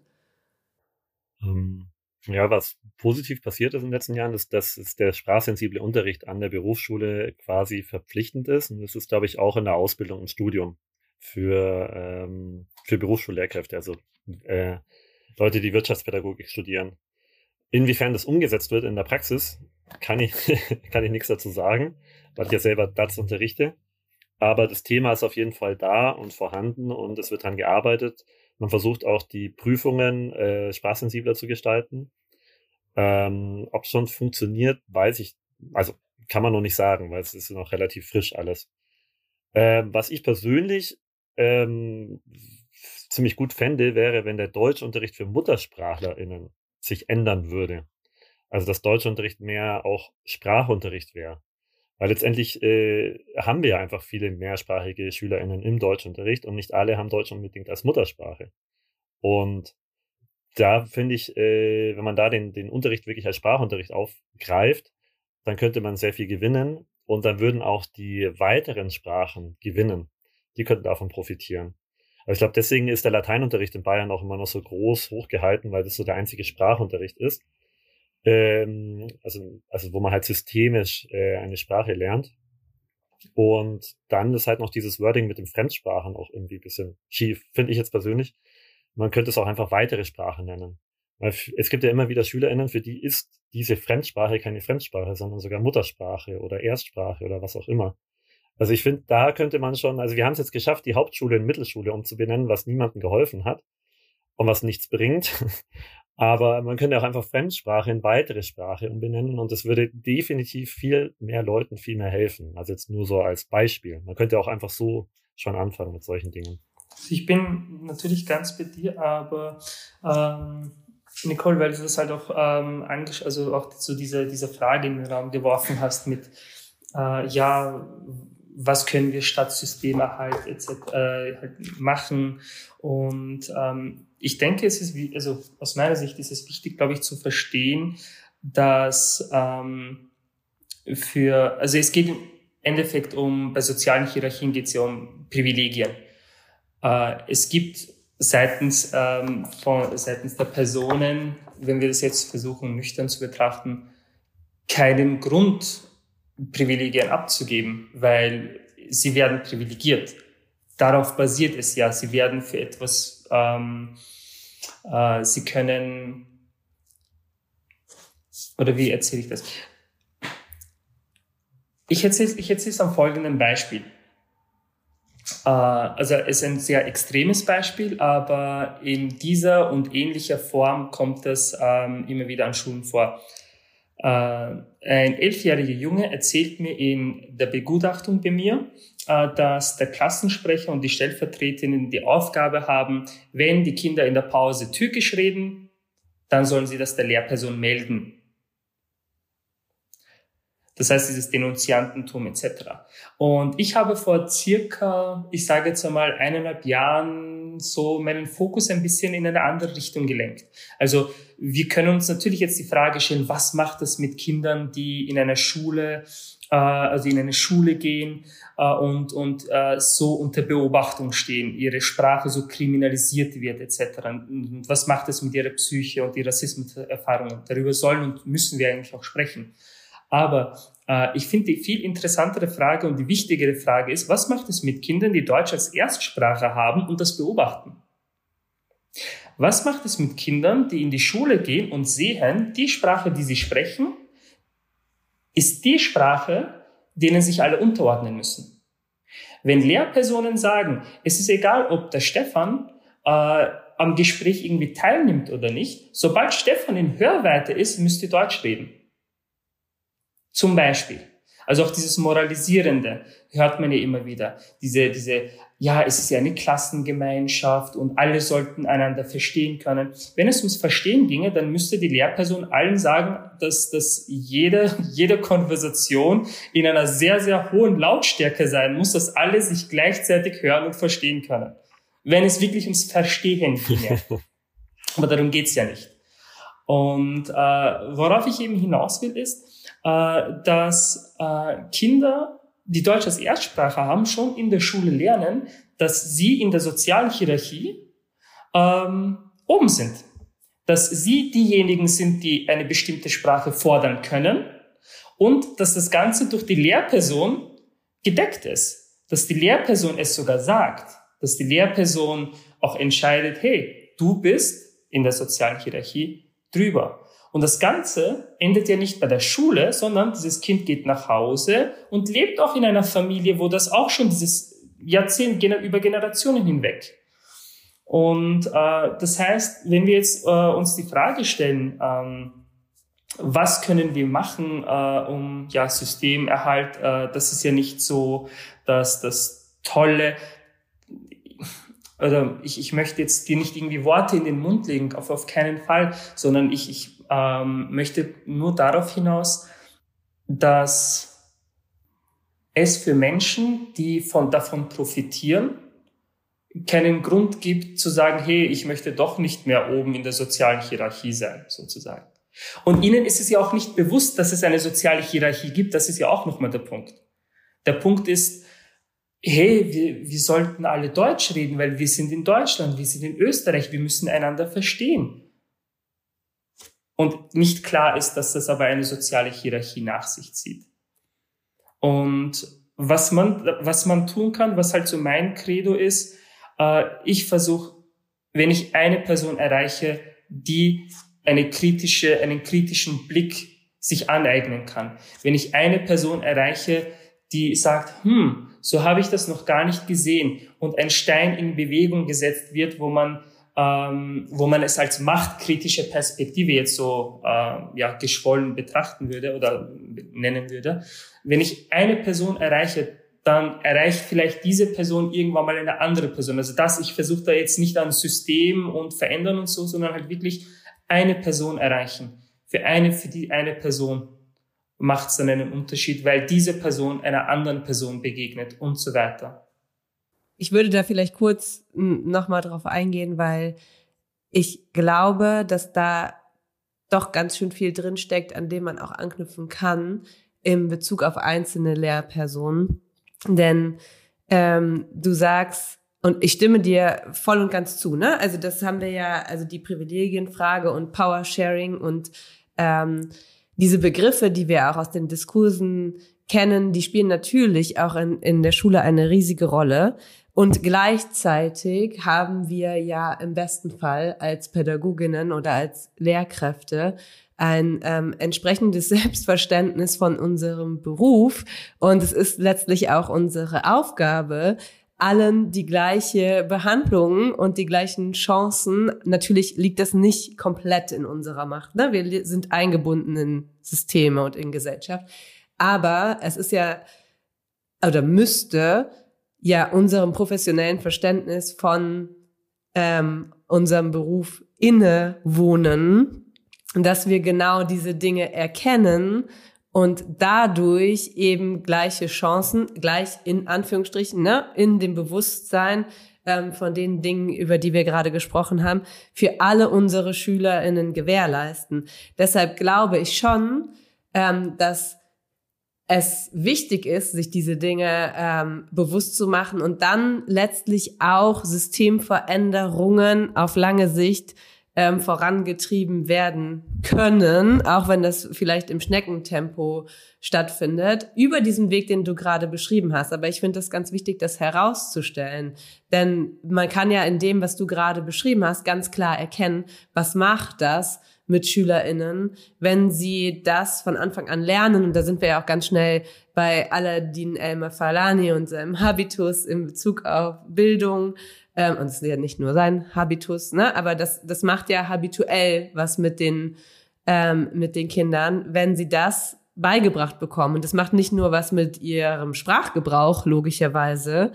D: Ähm, ja, was positiv passiert ist in den letzten Jahren, ist, dass der sprachsensible Unterricht an der Berufsschule quasi verpflichtend ist. Und das ist, glaube ich, auch in der Ausbildung und Studium für, ähm, für Berufsschullehrkräfte, also äh, Leute, die Wirtschaftspädagogik studieren. Inwiefern das umgesetzt wird in der Praxis, kann ich, <laughs> kann ich nichts dazu sagen, weil ich ja selber das unterrichte. Aber das Thema ist auf jeden Fall da und vorhanden und es wird daran gearbeitet. Man versucht auch die Prüfungen äh, sprachsensibler zu gestalten. Ähm, Ob es schon funktioniert, weiß ich, also kann man noch nicht sagen, weil es ist noch relativ frisch alles. Ähm, was ich persönlich ähm, ziemlich gut fände, wäre, wenn der Deutschunterricht für MuttersprachlerInnen sich ändern würde. Also dass Deutschunterricht mehr auch Sprachunterricht wäre. Weil letztendlich äh, haben wir ja einfach viele mehrsprachige SchülerInnen im Deutschunterricht und nicht alle haben Deutsch unbedingt als Muttersprache. Und da finde ich, äh, wenn man da den, den Unterricht wirklich als Sprachunterricht aufgreift, dann könnte man sehr viel gewinnen und dann würden auch die weiteren Sprachen gewinnen. Die könnten davon profitieren. Aber ich glaube, deswegen ist der Lateinunterricht in Bayern auch immer noch so groß hochgehalten, weil das so der einzige Sprachunterricht ist ähm, also, also wo man halt systemisch äh, eine Sprache lernt. Und dann ist halt noch dieses Wording mit den Fremdsprachen auch irgendwie bisschen schief, finde ich jetzt persönlich. Man könnte es auch einfach weitere Sprachen nennen. Weil es gibt ja immer wieder SchülerInnen, für die ist diese Fremdsprache keine Fremdsprache, sondern sogar Muttersprache oder Erstsprache oder was auch immer. Also ich finde, da könnte man schon, also wir haben es jetzt geschafft, die Hauptschule in Mittelschule umzubenennen, was niemandem geholfen hat und was nichts bringt. Aber man könnte auch einfach Fremdsprache in weitere Sprache umbenennen und das würde definitiv viel mehr Leuten viel mehr helfen. Also jetzt nur so als Beispiel. Man könnte auch einfach so schon anfangen mit solchen Dingen.
A: Ich bin natürlich ganz bei dir, aber ähm, Nicole, weil du das halt auch ähm, also auch so diese, diese Frage in den Raum geworfen hast mit äh, ja, was können wir statt Systeme halt, etc., äh, halt machen und ähm, ich denke, es ist, also aus meiner Sicht ist es wichtig, glaube ich, zu verstehen, dass ähm, für, also es geht im Endeffekt um, bei sozialen Hierarchien geht es ja um Privilegien. Äh, es gibt seitens, ähm, von, seitens der Personen, wenn wir das jetzt versuchen nüchtern zu betrachten, keinen Grund, Privilegien abzugeben, weil sie werden privilegiert. Darauf basiert es ja. Sie werden für etwas ähm, äh, Sie können, oder wie erzähle ich das? Ich erzähle ich es am folgenden Beispiel. Äh, also es ist ein sehr extremes Beispiel, aber in dieser und ähnlicher Form kommt es ähm, immer wieder an Schulen vor. Äh, ein elfjähriger Junge erzählt mir in der Begutachtung bei mir, dass der Klassensprecher und die Stellvertreterinnen die Aufgabe haben, wenn die Kinder in der Pause Türkisch reden, dann sollen sie das der Lehrperson melden. Das heißt, dieses Denunziantentum etc. Und ich habe vor circa, ich sage jetzt einmal eineinhalb Jahren so meinen Fokus ein bisschen in eine andere Richtung gelenkt. Also wir können uns natürlich jetzt die Frage stellen, was macht es mit Kindern, die in einer Schule, äh, also in eine Schule gehen äh, und, und äh, so unter Beobachtung stehen, ihre Sprache so kriminalisiert wird etc. Und was macht es mit ihrer Psyche und die Rassismuserfahrungen? Darüber sollen und müssen wir eigentlich auch sprechen. Aber äh, ich finde, die viel interessantere Frage und die wichtigere Frage ist, was macht es mit Kindern, die Deutsch als Erstsprache haben und das beobachten? Was macht es mit Kindern, die in die Schule gehen und sehen, die Sprache, die sie sprechen, ist die Sprache, denen sich alle unterordnen müssen? Wenn Lehrpersonen sagen, es ist egal, ob der Stefan äh, am Gespräch irgendwie teilnimmt oder nicht, sobald Stefan in Hörweite ist, müsst ihr Deutsch reden. Zum Beispiel. Also auch dieses Moralisierende hört man ja immer wieder. Diese, diese, ja, es ist ja eine Klassengemeinschaft und alle sollten einander verstehen können. Wenn es ums Verstehen ginge, dann müsste die Lehrperson allen sagen, dass, dass jede, jede Konversation in einer sehr, sehr hohen Lautstärke sein muss, dass alle sich gleichzeitig hören und verstehen können. Wenn es wirklich ums Verstehen ginge. <laughs> Aber darum geht's ja nicht. Und äh, worauf ich eben hinaus will, ist, dass äh, Kinder, die Deutsch als Erstsprache haben, schon in der Schule lernen, dass sie in der sozialen Hierarchie ähm, oben sind. Dass sie diejenigen sind, die eine bestimmte Sprache fordern können und dass das Ganze durch die Lehrperson gedeckt ist. Dass die Lehrperson es sogar sagt. Dass die Lehrperson auch entscheidet, hey, du bist in der sozialen Hierarchie drüber. Und das Ganze endet ja nicht bei der Schule, sondern dieses Kind geht nach Hause und lebt auch in einer Familie, wo das auch schon dieses Jahrzehnt über Generationen hinweg. Und äh, das heißt, wenn wir jetzt äh, uns die Frage stellen, ähm, was können wir machen, äh, um ja Systemerhalt, äh, das ist ja nicht so, dass das tolle oder ich, ich möchte jetzt dir nicht irgendwie Worte in den Mund legen, auf, auf keinen Fall, sondern ich, ich ähm, möchte nur darauf hinaus, dass es für Menschen, die von, davon profitieren, keinen Grund gibt zu sagen, hey, ich möchte doch nicht mehr oben in der sozialen Hierarchie sein, sozusagen. Und ihnen ist es ja auch nicht bewusst, dass es eine soziale Hierarchie gibt. Das ist ja auch nochmal der Punkt. Der Punkt ist, hey, wir, wir sollten alle Deutsch reden, weil wir sind in Deutschland, wir sind in Österreich, wir müssen einander verstehen. Und nicht klar ist, dass das aber eine soziale Hierarchie nach sich zieht. Und was man, was man tun kann, was halt so mein Credo ist, äh, ich versuche, wenn ich eine Person erreiche, die eine kritische, einen kritischen Blick sich aneignen kann. Wenn ich eine Person erreiche, die sagt, hm, so habe ich das noch gar nicht gesehen und ein Stein in Bewegung gesetzt wird, wo man ähm, wo man es als machtkritische Perspektive jetzt so äh, ja geschwollen betrachten würde oder nennen würde. Wenn ich eine Person erreiche, dann erreicht vielleicht diese Person irgendwann mal eine andere Person. Also das, ich versuche da jetzt nicht an System und verändern und so, sondern halt wirklich eine Person erreichen. Für eine, für die eine Person macht es dann einen Unterschied, weil diese Person einer anderen Person begegnet und so weiter.
C: Ich würde da vielleicht kurz nochmal drauf eingehen, weil ich glaube, dass da doch ganz schön viel drinsteckt, an dem man auch anknüpfen kann in Bezug auf einzelne Lehrpersonen. Denn ähm, du sagst, und ich stimme dir voll und ganz zu, ne? Also das haben wir ja, also die Privilegienfrage und Power Sharing und ähm, diese Begriffe, die wir auch aus den Diskursen kennen, die spielen natürlich auch in, in der Schule eine riesige Rolle. Und gleichzeitig haben wir ja im besten Fall als Pädagoginnen oder als Lehrkräfte ein ähm, entsprechendes <laughs> Selbstverständnis von unserem Beruf. Und es ist letztlich auch unsere Aufgabe, allen die gleiche Behandlung und die gleichen Chancen. Natürlich liegt das nicht komplett in unserer Macht. Ne? Wir sind eingebunden in Systeme und in Gesellschaft. Aber es ist ja oder müsste ja unserem professionellen Verständnis von ähm, unserem Beruf innewohnen, dass wir genau diese Dinge erkennen und dadurch eben gleiche Chancen, gleich in Anführungsstrichen, ne, in dem Bewusstsein ähm, von den Dingen, über die wir gerade gesprochen haben, für alle unsere SchülerInnen gewährleisten. Deshalb glaube ich schon, ähm, dass es wichtig ist, sich diese Dinge ähm, bewusst zu machen und dann letztlich auch Systemveränderungen auf lange Sicht ähm, vorangetrieben werden können, auch wenn das vielleicht im Schneckentempo stattfindet, über diesen Weg, den du gerade beschrieben hast. Aber ich finde es ganz wichtig, das herauszustellen. Denn man kann ja in dem, was du gerade beschrieben hast, ganz klar erkennen, was macht das mit SchülerInnen, wenn sie das von Anfang an lernen. Und da sind wir ja auch ganz schnell bei Aladdin El Falani und seinem Habitus in Bezug auf Bildung. Ähm, und es ist ja nicht nur sein Habitus, ne? aber das, das macht ja habituell was mit den, ähm, mit den Kindern, wenn sie das beigebracht bekommen. Und das macht nicht nur was mit ihrem Sprachgebrauch, logischerweise,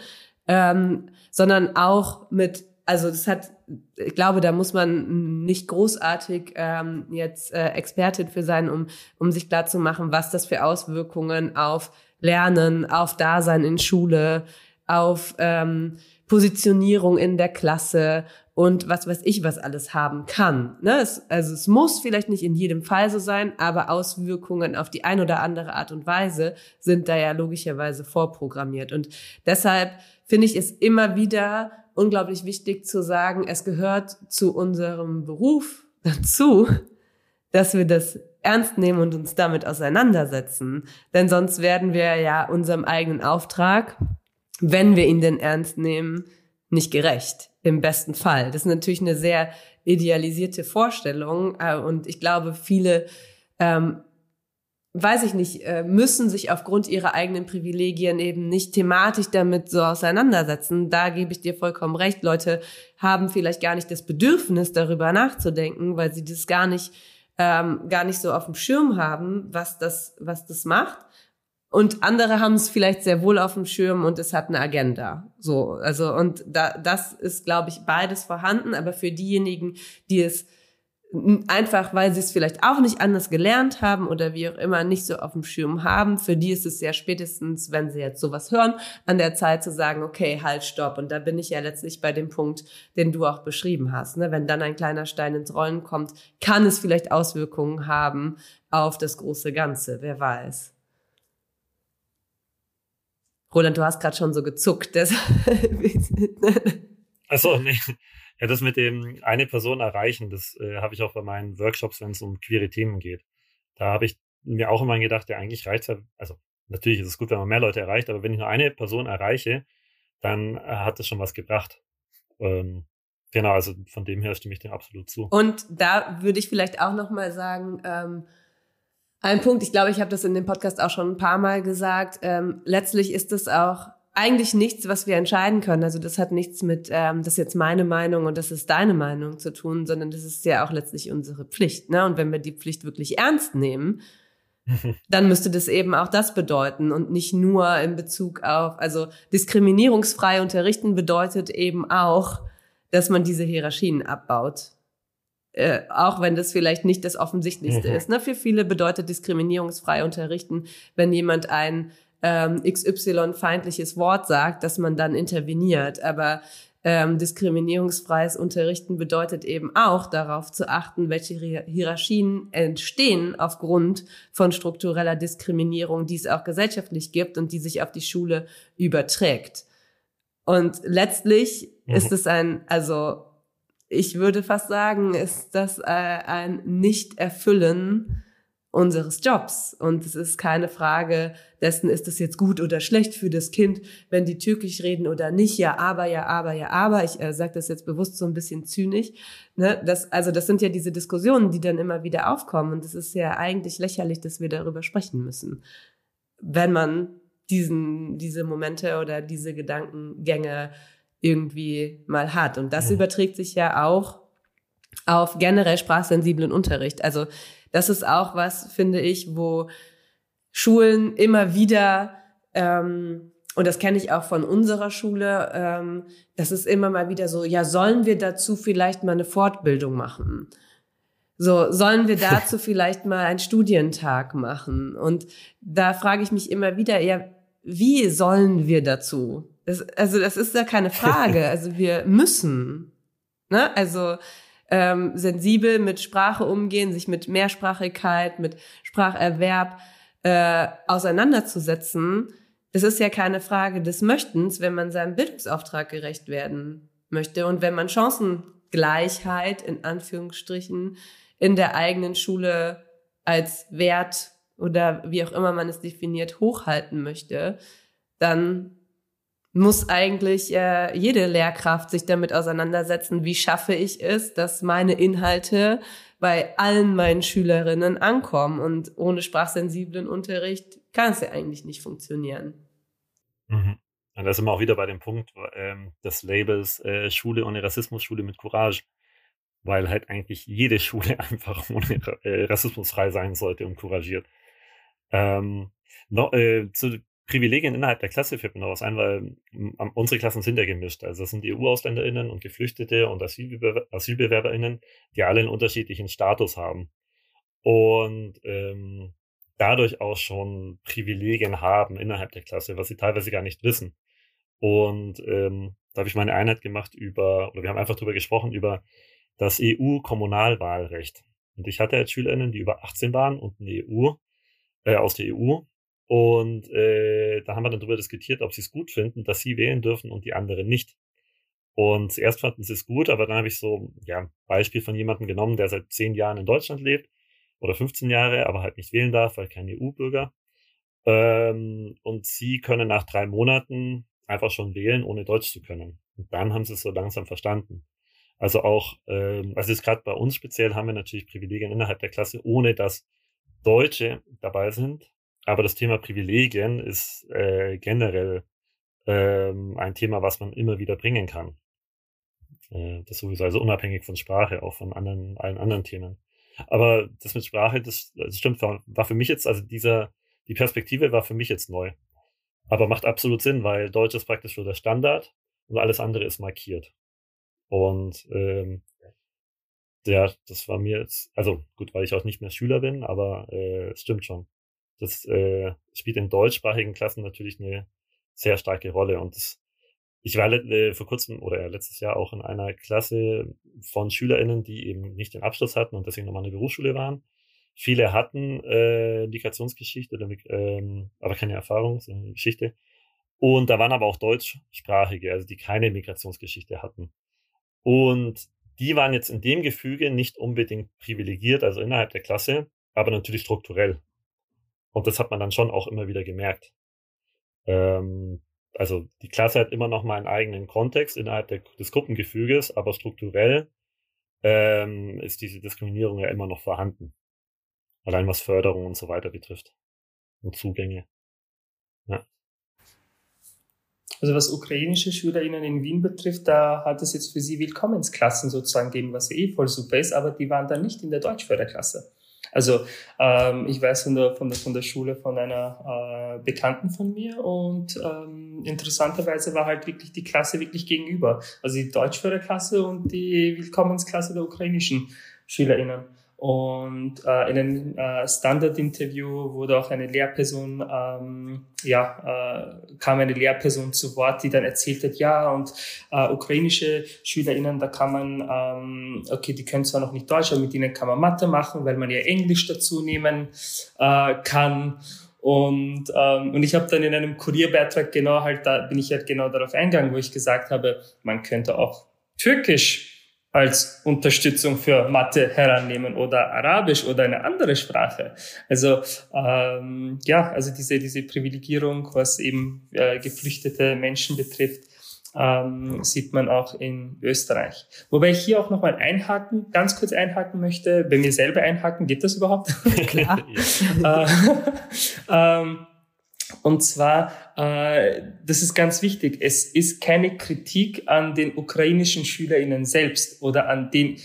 C: ähm, sondern auch mit also das hat, ich glaube, da muss man nicht großartig ähm, jetzt äh, Expertin für sein, um, um sich klar zu machen, was das für Auswirkungen auf Lernen, auf Dasein in Schule, auf ähm, Positionierung in der Klasse und was weiß ich, was alles haben kann. Ne? Es, also es muss vielleicht nicht in jedem Fall so sein, aber Auswirkungen auf die ein oder andere Art und Weise sind da ja logischerweise vorprogrammiert. Und deshalb finde ich es immer wieder unglaublich wichtig zu sagen, es gehört zu unserem Beruf dazu, dass wir das ernst nehmen und uns damit auseinandersetzen. Denn sonst werden wir ja unserem eigenen Auftrag, wenn wir ihn denn ernst nehmen, nicht gerecht. Im besten Fall. Das ist natürlich eine sehr idealisierte Vorstellung. Äh, und ich glaube, viele ähm, weiß ich nicht, äh, müssen sich aufgrund ihrer eigenen Privilegien eben nicht thematisch damit so auseinandersetzen. Da gebe ich dir vollkommen recht. Leute haben vielleicht gar nicht das Bedürfnis, darüber nachzudenken, weil sie das gar nicht, ähm, gar nicht so auf dem Schirm haben, was das, was das macht. Und andere haben es vielleicht sehr wohl auf dem Schirm und es hat eine Agenda. So, also, und da, das ist, glaube ich, beides vorhanden. Aber für diejenigen, die es einfach weil sie es vielleicht auch nicht anders gelernt haben oder wie auch immer nicht so auf dem Schirm haben. Für die ist es ja spätestens, wenn sie jetzt sowas hören, an der Zeit zu sagen, okay, halt, stopp. Und da bin ich ja letztlich bei dem Punkt, den du auch beschrieben hast. Ne? Wenn dann ein kleiner Stein ins Rollen kommt, kann es vielleicht Auswirkungen haben auf das große Ganze. Wer weiß. Roland, du hast gerade schon so gezuckt. <laughs>
D: Achso, nee. Ja, das mit dem eine Person erreichen, das äh, habe ich auch bei meinen Workshops, wenn es um queere Themen geht. Da habe ich mir auch immer gedacht, ja, eigentlich reicht ja, also natürlich ist es gut, wenn man mehr Leute erreicht, aber wenn ich nur eine Person erreiche, dann äh, hat das schon was gebracht. Ähm, genau, also von dem her stimme ich dem absolut zu.
C: Und da würde ich vielleicht auch nochmal sagen, ähm, ein Punkt, ich glaube, ich habe das in dem Podcast auch schon ein paar Mal gesagt, ähm, letztlich ist es auch eigentlich nichts, was wir entscheiden können. Also das hat nichts mit, ähm, das ist jetzt meine Meinung und das ist deine Meinung zu tun, sondern das ist ja auch letztlich unsere Pflicht. Ne? Und wenn wir die Pflicht wirklich ernst nehmen, <laughs> dann müsste das eben auch das bedeuten und nicht nur in Bezug auf, also diskriminierungsfrei unterrichten bedeutet eben auch, dass man diese Hierarchien abbaut. Äh, auch wenn das vielleicht nicht das Offensichtlichste mhm. ist. Ne? Für viele bedeutet diskriminierungsfrei unterrichten, wenn jemand ein ähm, XY-feindliches Wort sagt, dass man dann interveniert. Aber ähm, diskriminierungsfreies Unterrichten bedeutet eben auch darauf zu achten, welche Hierarchien entstehen aufgrund von struktureller Diskriminierung, die es auch gesellschaftlich gibt und die sich auf die Schule überträgt. Und letztlich mhm. ist es ein, also ich würde fast sagen, ist das äh, ein Nicht-Erfüllen unseres Jobs. Und es ist keine Frage dessen, ist es jetzt gut oder schlecht für das Kind, wenn die türkisch reden oder nicht. Ja, aber, ja, aber, ja, aber. Ich äh, sage das jetzt bewusst so ein bisschen zynisch. Ne? Das, also das sind ja diese Diskussionen, die dann immer wieder aufkommen. Und es ist ja eigentlich lächerlich, dass wir darüber sprechen müssen. Wenn man diesen, diese Momente oder diese Gedankengänge irgendwie mal hat. Und das ja. überträgt sich ja auch auf generell sprachsensiblen Unterricht. Also das ist auch was, finde ich, wo Schulen immer wieder ähm, und das kenne ich auch von unserer Schule, ähm, das ist immer mal wieder so, ja, sollen wir dazu vielleicht mal eine Fortbildung machen? So, sollen wir dazu <laughs> vielleicht mal einen Studientag machen? Und da frage ich mich immer wieder, ja, wie sollen wir dazu? Das, also, das ist ja keine Frage. <laughs> Also, wir müssen. Ne? Also, ähm, sensibel mit Sprache umgehen, sich mit Mehrsprachigkeit, mit Spracherwerb äh, auseinanderzusetzen es ist ja keine Frage des Möchtens, wenn man seinem Bildungsauftrag gerecht werden möchte und wenn man Chancengleichheit in Anführungsstrichen in der eigenen Schule als Wert oder wie auch immer man es definiert hochhalten möchte, dann muss eigentlich äh, jede Lehrkraft sich damit auseinandersetzen, wie schaffe ich es, dass meine Inhalte bei allen meinen Schülerinnen ankommen. Und ohne sprachsensiblen Unterricht kann es ja eigentlich nicht funktionieren.
D: Mhm. Und da sind wir auch wieder bei dem Punkt ähm, des Labels äh, Schule ohne Rassismus, Schule mit Courage. Weil halt eigentlich jede Schule <laughs> einfach ohne äh, Rassismus sein sollte und couragiert. Ähm, noch, äh, zu Privilegien innerhalb der Klasse fällt mir noch was ein, weil unsere Klassen sind ja gemischt. Also das sind EU-AusländerInnen und Geflüchtete und Asylbewerber, AsylbewerberInnen, die alle einen unterschiedlichen Status haben. Und ähm, dadurch auch schon Privilegien haben innerhalb der Klasse, was sie teilweise gar nicht wissen. Und ähm, da habe ich meine Einheit gemacht über, oder wir haben einfach darüber gesprochen, über das EU-Kommunalwahlrecht. Und ich hatte jetzt SchülerInnen, die über 18 waren und eine EU, äh, aus der EU. Und äh, da haben wir dann darüber diskutiert, ob sie es gut finden, dass sie wählen dürfen und die anderen nicht. Und zuerst fanden sie es gut, aber dann habe ich so ja, Beispiel von jemandem genommen, der seit zehn Jahren in Deutschland lebt oder 15 Jahre, aber halt nicht wählen darf, weil kein EU-Bürger. Ähm, und sie können nach drei Monaten einfach schon wählen, ohne Deutsch zu können. Und dann haben sie es so langsam verstanden. Also auch, ähm, also jetzt gerade bei uns speziell haben wir natürlich Privilegien innerhalb der Klasse, ohne dass Deutsche dabei sind. Aber das Thema Privilegien ist äh, generell ähm, ein Thema, was man immer wieder bringen kann. Äh, das sowieso, also unabhängig von Sprache, auch von anderen, allen anderen Themen. Aber das mit Sprache, das, das stimmt, war für mich jetzt, also dieser, die Perspektive war für mich jetzt neu. Aber macht absolut Sinn, weil Deutsch ist praktisch so der Standard und alles andere ist markiert. Und ähm, ja, das war mir jetzt, also gut, weil ich auch nicht mehr Schüler bin, aber äh, es stimmt schon. Das äh, spielt in deutschsprachigen Klassen natürlich eine sehr starke Rolle und das ich war äh, vor kurzem oder letztes Jahr auch in einer Klasse von SchülerInnen, die eben nicht den Abschluss hatten und deswegen nochmal eine Berufsschule waren. Viele hatten äh, Migrationsgeschichte, oder, ähm, aber keine Erfahrung, sondern Geschichte. Und da waren aber auch Deutschsprachige, also die keine Migrationsgeschichte hatten. Und die waren jetzt in dem Gefüge nicht unbedingt privilegiert, also innerhalb der Klasse, aber natürlich strukturell. Und das hat man dann schon auch immer wieder gemerkt. Ähm, also die Klasse hat immer noch mal einen eigenen Kontext innerhalb der, des Gruppengefüges, aber strukturell ähm, ist diese Diskriminierung ja immer noch vorhanden. Allein was Förderung und so weiter betrifft. Und Zugänge. Ja.
A: Also was ukrainische SchülerInnen in Wien betrifft, da hat es jetzt für sie Willkommensklassen sozusagen gegeben, was eh voll super ist, aber die waren dann nicht in der Deutschförderklasse. Also ähm, ich weiß von der, von, der, von der Schule von einer äh, Bekannten von mir und ähm, interessanterweise war halt wirklich die Klasse wirklich gegenüber. Also die Deutschführerklasse und die Willkommensklasse der ukrainischen SchülerInnen. Und äh, in einem äh, Standard-Interview wurde auch eine Lehrperson, ähm, ja, äh, kam eine Lehrperson zu Wort, die dann erzählt hat, ja, und äh, ukrainische SchülerInnen, da kann man, ähm, okay, die können zwar noch nicht Deutsch, aber mit ihnen kann man Mathe machen, weil man ja Englisch dazu nehmen äh, kann. Und, ähm, und ich habe dann in einem Kurierbeitrag genau halt, da bin ich halt genau darauf eingegangen, wo ich gesagt habe, man könnte auch Türkisch als Unterstützung für Mathe herannehmen oder Arabisch oder eine andere Sprache. Also ähm, ja, also diese diese Privilegierung, was eben äh, geflüchtete Menschen betrifft, ähm, sieht man auch in Österreich. Wobei ich hier auch nochmal einhaken, ganz kurz einhaken möchte, bei mir selber einhaken, geht das überhaupt? <laughs> Klar. <laughs> äh, <laughs> ähm, und zwar, äh, das ist ganz wichtig, es ist keine Kritik an den ukrainischen SchülerInnen selbst oder an den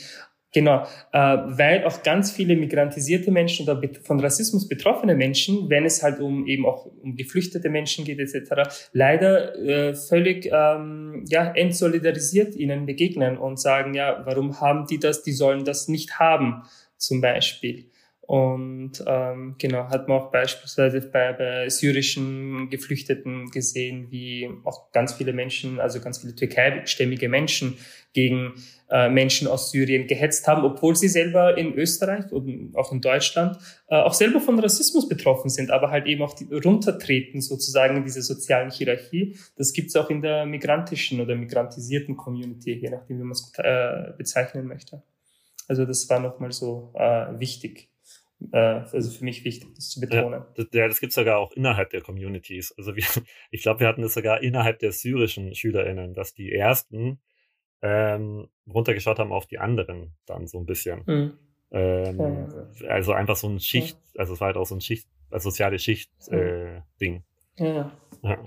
A: Genau, äh, weil auch ganz viele migrantisierte Menschen oder von Rassismus betroffene Menschen, wenn es halt um eben auch um geflüchtete Menschen geht etc., leider äh, völlig ähm, ja entsolidarisiert ihnen begegnen und sagen, ja, warum haben die das? Die sollen das nicht haben, zum Beispiel. Und ähm, genau, hat man auch beispielsweise bei, bei syrischen Geflüchteten gesehen, wie auch ganz viele Menschen, also ganz viele türkeistämmige Menschen gegen äh, Menschen aus Syrien gehetzt haben, obwohl sie selber in Österreich und auch in Deutschland äh, auch selber von Rassismus betroffen sind, aber halt eben auch die, runtertreten sozusagen in diese sozialen Hierarchie. Das gibt es auch in der migrantischen oder migrantisierten Community, je nachdem, wie man es äh, bezeichnen möchte. Also das war nochmal so äh, wichtig äh, also für mich wichtig, das zu betonen.
D: Ja, das, ja, das gibt sogar auch innerhalb der Communities. Also wir, <laughs> ich glaube, wir hatten das sogar innerhalb der syrischen SchülerInnen, dass die ersten ähm, runtergeschaut haben auf die anderen dann so ein bisschen. Mhm. Ähm, ja, Also einfach so ein Schicht, also es war halt auch so ein Schicht, also soziale Schicht-Ding. Äh,
A: ja. Ja.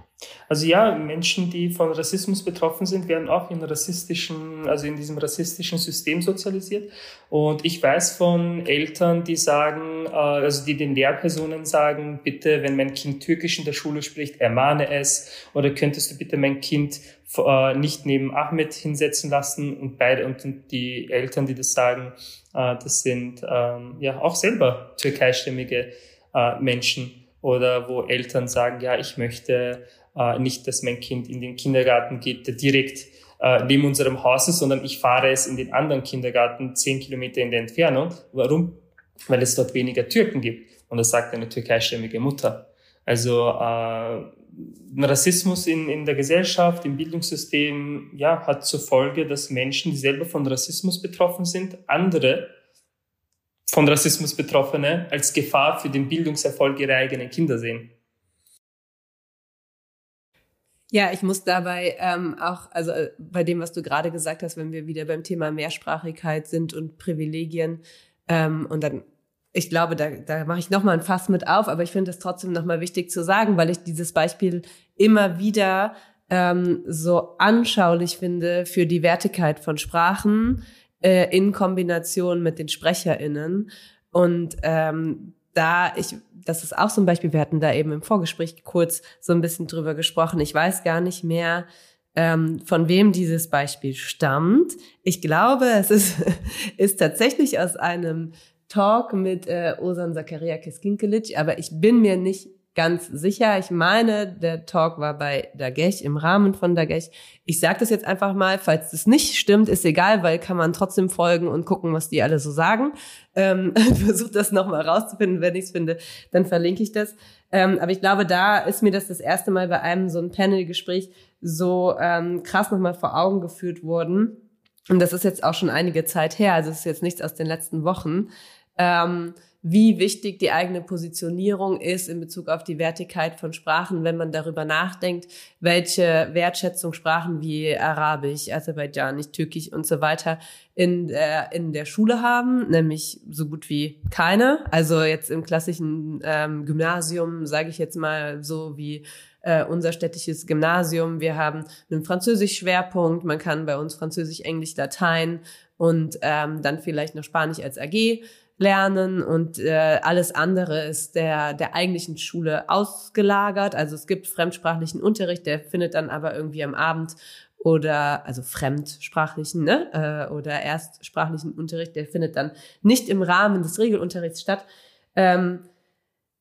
A: Also ja, Menschen, die von Rassismus betroffen sind, werden auch in rassistischen, also in diesem rassistischen System sozialisiert. Und ich weiß von Eltern, die sagen, äh, also die den Lehrpersonen sagen, bitte, wenn mein Kind Türkisch in der Schule spricht, ermahne es. Oder könntest du bitte mein Kind äh, nicht neben Ahmed hinsetzen lassen? Und beide und die Eltern, die das sagen, äh, das sind ähm, ja auch selber türkeistämmige Menschen oder wo Eltern sagen, ja, ich möchte äh, nicht, dass mein Kind in den Kindergarten geht, der direkt äh, neben unserem Haus ist, sondern ich fahre es in den anderen Kindergarten zehn Kilometer in der Entfernung. Warum? Weil es dort weniger Türken gibt. Und das sagt eine türkeistämmige Mutter. Also äh, Rassismus in, in der Gesellschaft, im Bildungssystem, ja, hat zur Folge, dass Menschen, die selber von Rassismus betroffen sind, andere von Rassismus Betroffene als Gefahr für den Bildungserfolg ihrer eigenen Kinder sehen.
C: Ja, ich muss dabei ähm, auch, also äh, bei dem, was du gerade gesagt hast, wenn wir wieder beim Thema Mehrsprachigkeit sind und Privilegien, ähm, und dann, ich glaube, da, da mache ich nochmal ein Fass mit auf, aber ich finde es trotzdem nochmal wichtig zu sagen, weil ich dieses Beispiel immer wieder ähm, so anschaulich finde für die Wertigkeit von Sprachen, äh, in Kombination mit den SprecherInnen. Und ähm, da ich, das ist auch so ein Beispiel, wir hatten da eben im Vorgespräch kurz so ein bisschen drüber gesprochen. Ich weiß gar nicht mehr, ähm, von wem dieses Beispiel stammt. Ich glaube, es ist, <laughs> ist tatsächlich aus einem Talk mit äh, Osan Zakaria Keskinkelic, aber ich bin mir nicht ganz sicher. Ich meine, der Talk war bei Dagesh, im Rahmen von Dagesh. Ich sage das jetzt einfach mal, falls das nicht stimmt, ist egal, weil kann man trotzdem folgen und gucken, was die alle so sagen. Ähm, <laughs> Versuch das nochmal rauszufinden. Wenn ich es finde, dann verlinke ich das. Ähm, aber ich glaube, da ist mir das das erste Mal bei einem so ein Panel-Gespräch so ähm, krass nochmal vor Augen geführt worden. Und das ist jetzt auch schon einige Zeit her, also es ist jetzt nichts aus den letzten Wochen. Ähm, wie wichtig die eigene Positionierung ist in Bezug auf die Wertigkeit von Sprachen, wenn man darüber nachdenkt, welche Wertschätzung Sprachen wie Arabisch, Aserbaidschanisch, Türkisch und so weiter in der, in der Schule haben, nämlich so gut wie keine. Also jetzt im klassischen ähm, Gymnasium, sage ich jetzt mal so wie äh, unser städtisches Gymnasium. Wir haben einen Französisch-Schwerpunkt. Man kann bei uns Französisch, Englisch, Latein und ähm, dann vielleicht noch Spanisch als AG lernen und äh, alles andere ist der, der eigentlichen Schule ausgelagert. Also es gibt fremdsprachlichen Unterricht, der findet dann aber irgendwie am Abend oder also fremdsprachlichen ne, äh, oder erstsprachlichen Unterricht, der findet dann nicht im Rahmen des Regelunterrichts statt. Ähm,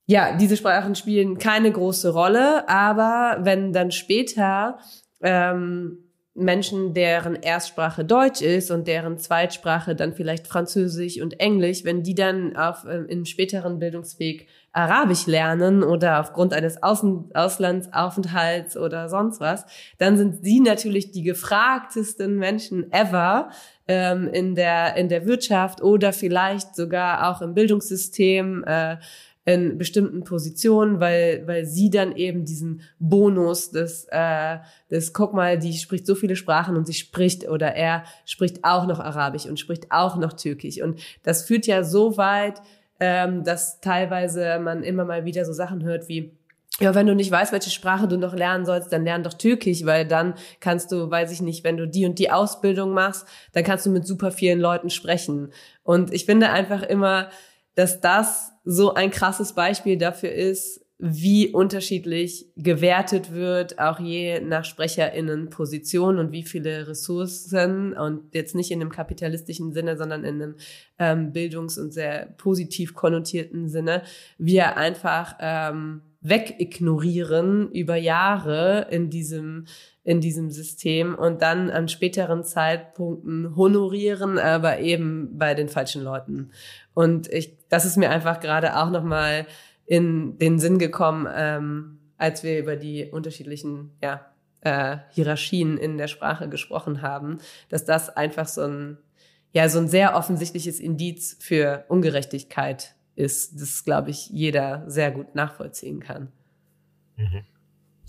C: ja, diese Sprachen spielen keine große Rolle, aber wenn dann später ähm, Menschen, deren Erstsprache Deutsch ist und deren Zweitsprache dann vielleicht Französisch und Englisch, wenn die dann auf äh, im späteren Bildungsweg Arabisch lernen oder aufgrund eines Außen Auslandsaufenthalts oder sonst was, dann sind sie natürlich die gefragtesten Menschen ever ähm, in der in der Wirtschaft oder vielleicht sogar auch im Bildungssystem. Äh, in bestimmten Positionen, weil, weil sie dann eben diesen Bonus des, äh, des, guck mal, die spricht so viele Sprachen und sie spricht oder er spricht auch noch Arabisch und spricht auch noch Türkisch. Und das führt ja so weit, ähm, dass teilweise man immer mal wieder so Sachen hört wie, ja, wenn du nicht weißt, welche Sprache du noch lernen sollst, dann lern doch Türkisch, weil dann kannst du, weiß ich nicht, wenn du die und die Ausbildung machst, dann kannst du mit super vielen Leuten sprechen. Und ich finde einfach immer, dass das so ein krasses Beispiel dafür ist, wie unterschiedlich gewertet wird, auch je nach SprecherInnen-Position und wie viele Ressourcen und jetzt nicht in einem kapitalistischen Sinne, sondern in einem ähm, bildungs- und sehr positiv konnotierten Sinne, wir einfach ähm, wegignorieren über Jahre in diesem in diesem System und dann an späteren Zeitpunkten honorieren, aber eben bei den falschen Leuten. Und ich, das ist mir einfach gerade auch nochmal in den Sinn gekommen, ähm, als wir über die unterschiedlichen ja, äh, Hierarchien in der Sprache gesprochen haben, dass das einfach so ein, ja, so ein sehr offensichtliches Indiz für Ungerechtigkeit ist, das, glaube ich, jeder sehr gut nachvollziehen kann.
D: Mhm.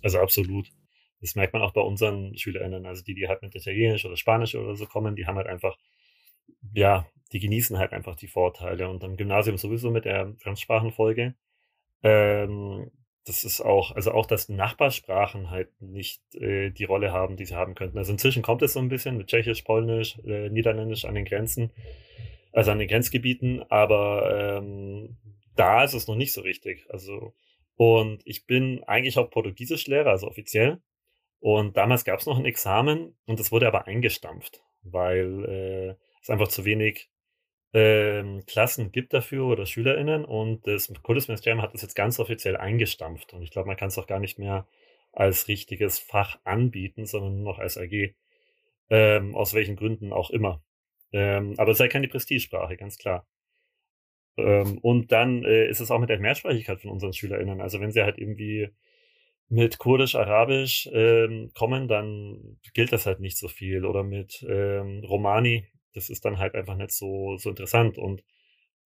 D: Also absolut. Das merkt man auch bei unseren SchülerInnen, also die, die halt mit Italienisch oder Spanisch oder so kommen, die haben halt einfach, ja, die genießen halt einfach die Vorteile. Und am Gymnasium sowieso mit der Fremdsprachenfolge. Ähm, das ist auch, also auch, dass Nachbarsprachen halt nicht äh, die Rolle haben, die sie haben könnten. Also inzwischen kommt es so ein bisschen mit Tschechisch, Polnisch, äh, Niederländisch an den Grenzen, also an den Grenzgebieten, aber ähm, da ist es noch nicht so richtig. Also, und ich bin eigentlich auch Portugiesischlehrer, also offiziell. Und damals gab es noch ein Examen und das wurde aber eingestampft, weil äh, es einfach zu wenig ähm, Klassen gibt dafür oder SchülerInnen und das Kultusministerium hat das jetzt ganz offiziell eingestampft und ich glaube, man kann es auch gar nicht mehr als richtiges Fach anbieten, sondern nur noch als AG. Ähm, aus welchen Gründen auch immer. Ähm, aber es sei keine Prestigesprache, ganz klar. Ähm, und dann äh, ist es auch mit der Mehrsprachigkeit von unseren SchülerInnen. Also wenn sie halt irgendwie mit Kurdisch, Arabisch ähm, kommen, dann gilt das halt nicht so viel. Oder mit ähm, Romani, das ist dann halt einfach nicht so, so interessant. Und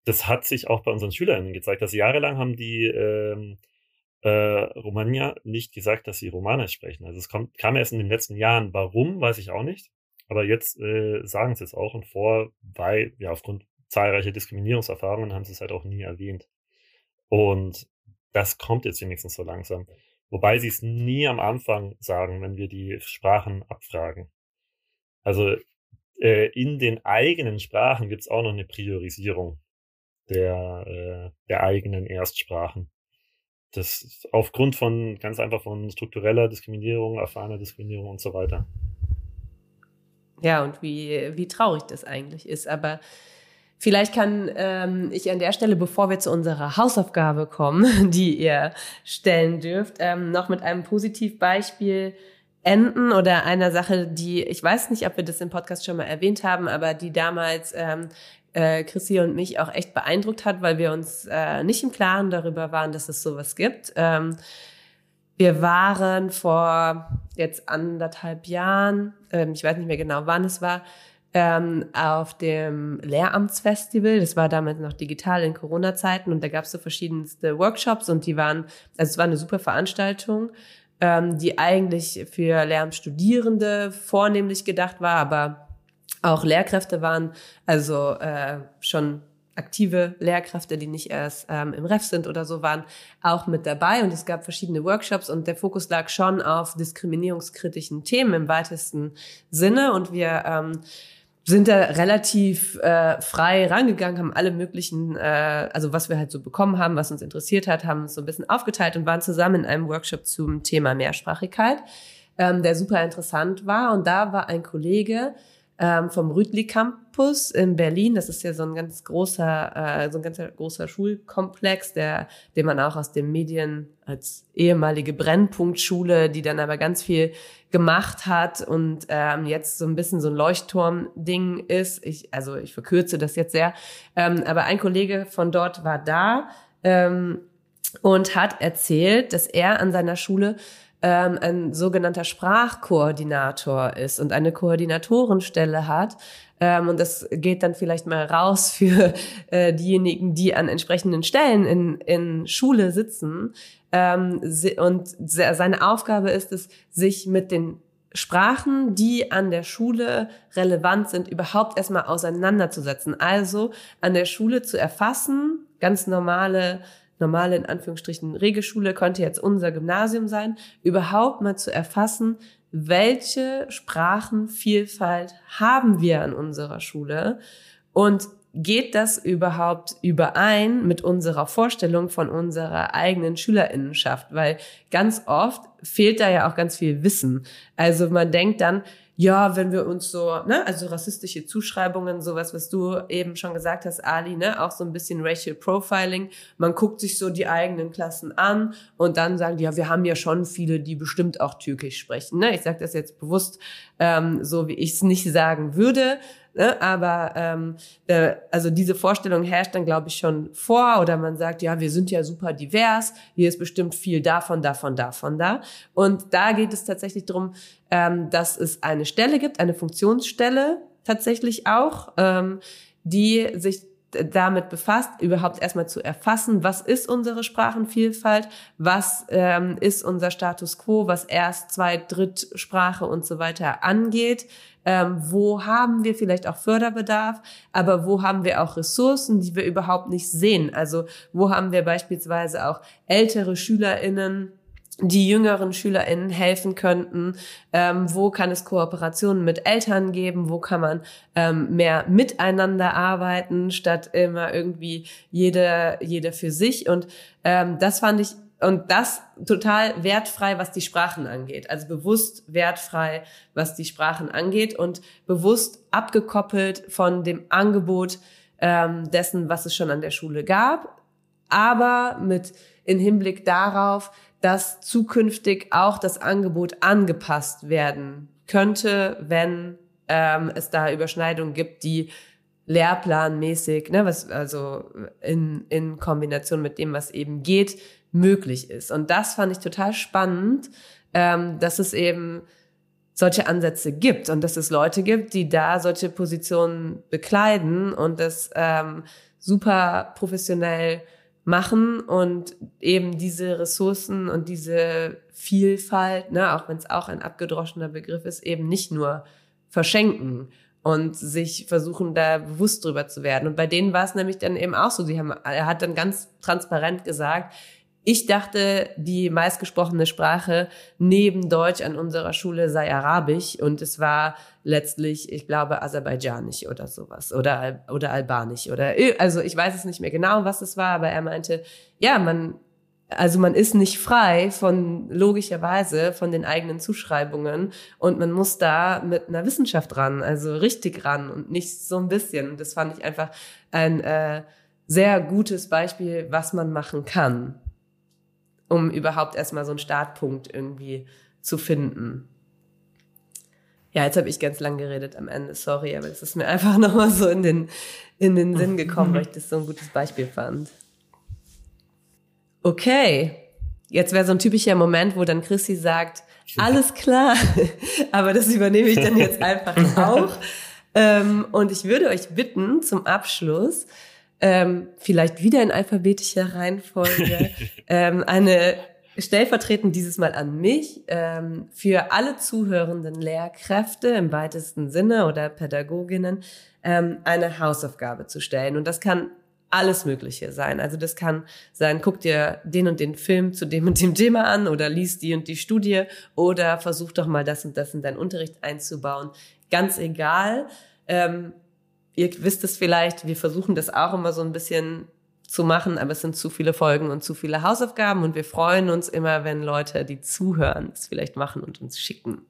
D: das hat sich auch bei unseren SchülerInnen gezeigt, dass jahrelang haben die ähm, äh, Romanier nicht gesagt, dass sie Romanisch sprechen. Also es kommt, kam erst in den letzten Jahren. Warum, weiß ich auch nicht. Aber jetzt äh, sagen sie es auch und vor, weil, ja, aufgrund zahlreicher Diskriminierungserfahrungen haben sie es halt auch nie erwähnt. Und das kommt jetzt wenigstens so langsam. Wobei sie es nie am Anfang sagen, wenn wir die Sprachen abfragen. Also äh, in den eigenen Sprachen gibt es auch noch eine Priorisierung der, äh, der eigenen Erstsprachen. Das aufgrund von ganz einfach von struktureller Diskriminierung, erfahrener Diskriminierung und so weiter.
C: Ja, und wie, wie traurig das eigentlich ist. Aber vielleicht kann ähm, ich an der Stelle, bevor wir zu unserer Hausaufgabe kommen, <laughs> die ihr stellen dürft, ähm, noch mit einem Positivbeispiel enden oder einer Sache, die, ich weiß nicht, ob wir das im Podcast schon mal erwähnt haben, aber die damals ähm, äh, Chrissy und mich auch echt beeindruckt hat, weil wir uns äh, nicht im Klaren darüber waren, dass es sowas gibt. Ähm, wir waren vor jetzt anderthalb Jahren, ähm, ich weiß nicht mehr genau, wann es war, ähm, auf dem Lehramtsfestival. Das war damals noch digital in Corona-Zeiten und da gab es so verschiedenste Workshops und die waren, also es war eine super Veranstaltung ähm, die eigentlich für Lehramtsstudierende vornehmlich gedacht war, aber auch Lehrkräfte waren, also äh, schon aktive Lehrkräfte, die nicht erst ähm, im Ref sind oder so, waren auch mit dabei. Und es gab verschiedene Workshops und der Fokus lag schon auf diskriminierungskritischen Themen im weitesten Sinne. Und wir ähm, sind da relativ äh, frei rangegangen, haben alle möglichen, äh, also was wir halt so bekommen haben, was uns interessiert hat, haben uns so ein bisschen aufgeteilt und waren zusammen in einem Workshop zum Thema Mehrsprachigkeit, ähm, der super interessant war. Und da war ein Kollege, ähm, vom Rütli Campus in Berlin. Das ist ja so ein ganz großer, äh, so ein ganz großer Schulkomplex, der, den man auch aus den Medien als ehemalige Brennpunktschule, die dann aber ganz viel gemacht hat und ähm, jetzt so ein bisschen so ein Leuchtturm-Ding ist. Ich, also ich verkürze das jetzt sehr. Ähm, aber ein Kollege von dort war da ähm, und hat erzählt, dass er an seiner Schule ähm, ein sogenannter Sprachkoordinator ist und eine Koordinatorenstelle hat. Ähm, und das geht dann vielleicht mal raus für äh, diejenigen, die an entsprechenden Stellen in, in Schule sitzen. Ähm, und seine Aufgabe ist es, sich mit den Sprachen, die an der Schule relevant sind, überhaupt erstmal auseinanderzusetzen. Also an der Schule zu erfassen, ganz normale normale, in Anführungsstrichen, Regelschule, könnte jetzt unser Gymnasium sein, überhaupt mal zu erfassen, welche Sprachenvielfalt haben wir an unserer Schule und geht das überhaupt überein mit unserer Vorstellung von unserer eigenen Schülerinnenschaft? Weil ganz oft fehlt da ja auch ganz viel Wissen. Also man denkt dann, ja, wenn wir uns so, ne, also rassistische Zuschreibungen, sowas, was du eben schon gesagt hast, Ali, ne, auch so ein bisschen Racial Profiling. Man guckt sich so die eigenen Klassen an und dann sagen ja, wir haben ja schon viele, die bestimmt auch Türkisch sprechen. Ne? Ich sage das jetzt bewusst, ähm, so wie ich es nicht sagen würde, Ne? Aber ähm, äh, also diese Vorstellung herrscht dann, glaube ich, schon vor. Oder man sagt, ja, wir sind ja super divers, hier ist bestimmt viel davon, davon, davon da. Und da geht es tatsächlich darum, ähm, dass es eine Stelle gibt, eine Funktionsstelle tatsächlich auch, ähm, die sich damit befasst, überhaupt erstmal zu erfassen, was ist unsere Sprachenvielfalt, was ähm, ist unser Status quo, was Erst-, Zweit-, Drittsprache und so weiter angeht, ähm, wo haben wir vielleicht auch Förderbedarf, aber wo haben wir auch Ressourcen, die wir überhaupt nicht sehen. Also wo haben wir beispielsweise auch ältere Schülerinnen, die jüngeren SchülerInnen helfen könnten, ähm, wo kann es Kooperationen mit Eltern geben, wo kann man ähm, mehr miteinander arbeiten, statt immer irgendwie jeder, jeder für sich. Und ähm, das fand ich und das total wertfrei, was die Sprachen angeht. Also bewusst wertfrei, was die Sprachen angeht und bewusst abgekoppelt von dem Angebot ähm, dessen, was es schon an der Schule gab, aber mit in Hinblick darauf, dass zukünftig auch das Angebot angepasst werden könnte, wenn ähm, es da Überschneidungen gibt, die lehrplanmäßig, ne, was also in, in Kombination mit dem, was eben geht, möglich ist. Und das fand ich total spannend, ähm, dass es eben solche Ansätze gibt und dass es Leute gibt, die da solche Positionen bekleiden und das ähm, super professionell machen und eben diese Ressourcen und diese Vielfalt, ne, auch wenn es auch ein abgedroschener Begriff ist, eben nicht nur verschenken und sich versuchen, da bewusst drüber zu werden. Und bei denen war es nämlich dann eben auch so. Sie haben, er hat dann ganz transparent gesagt, ich dachte, die meistgesprochene Sprache neben Deutsch an unserer Schule sei Arabisch und es war letztlich, ich glaube, Aserbaidschanisch oder sowas oder, oder Albanisch oder, also ich weiß es nicht mehr genau, was es war, aber er meinte, ja, man, also man ist nicht frei von, logischerweise, von den eigenen Zuschreibungen und man muss da mit einer Wissenschaft ran, also richtig ran und nicht so ein bisschen. Und das fand ich einfach ein äh, sehr gutes Beispiel, was man machen kann um überhaupt erstmal so einen Startpunkt irgendwie zu finden. Ja, jetzt habe ich ganz lang geredet am Ende, sorry, aber es ist mir <laughs> einfach nochmal so in den, in den Sinn gekommen, weil ich das so ein gutes Beispiel fand. Okay, jetzt wäre so ein typischer Moment, wo dann Chrissy sagt, alles klar, <laughs> aber das übernehme ich dann jetzt <laughs> einfach auch. Ähm, und ich würde euch bitten, zum Abschluss, ähm, vielleicht wieder in alphabetischer Reihenfolge, <laughs> ähm, eine stellvertretend dieses Mal an mich, ähm, für alle zuhörenden Lehrkräfte im weitesten Sinne oder Pädagoginnen ähm, eine Hausaufgabe zu stellen. Und das kann alles Mögliche sein. Also das kann sein, guck dir den und den Film zu dem und dem Thema an oder liest die und die Studie oder versuch doch mal das und das in deinen Unterricht einzubauen. Ganz egal. Ähm, ihr wisst es vielleicht, wir versuchen das auch immer so ein bisschen zu machen, aber es sind zu viele Folgen und zu viele Hausaufgaben und wir freuen uns immer, wenn Leute, die zuhören, es vielleicht machen und uns schicken.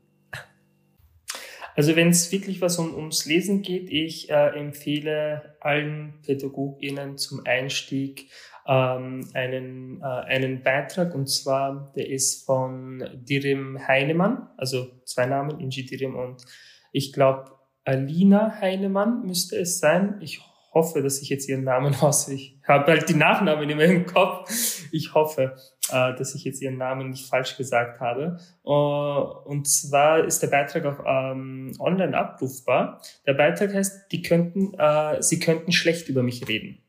A: Also wenn es wirklich was um, ums Lesen geht, ich äh, empfehle allen PädagogInnen zum Einstieg ähm, einen, äh, einen Beitrag und zwar der ist von Dirim Heinemann, also zwei Namen, Inji Dirim und ich glaube Alina Heinemann müsste es sein. Ich hoffe, dass ich jetzt ihren Namen <laughs> aus. Ich habe halt die Nachnamen immer im Kopf. Ich hoffe, äh, dass ich jetzt ihren Namen nicht falsch gesagt habe. Uh, und zwar ist der Beitrag auch ähm, online abrufbar. Der Beitrag heißt, die könnten, äh, sie könnten schlecht über mich reden.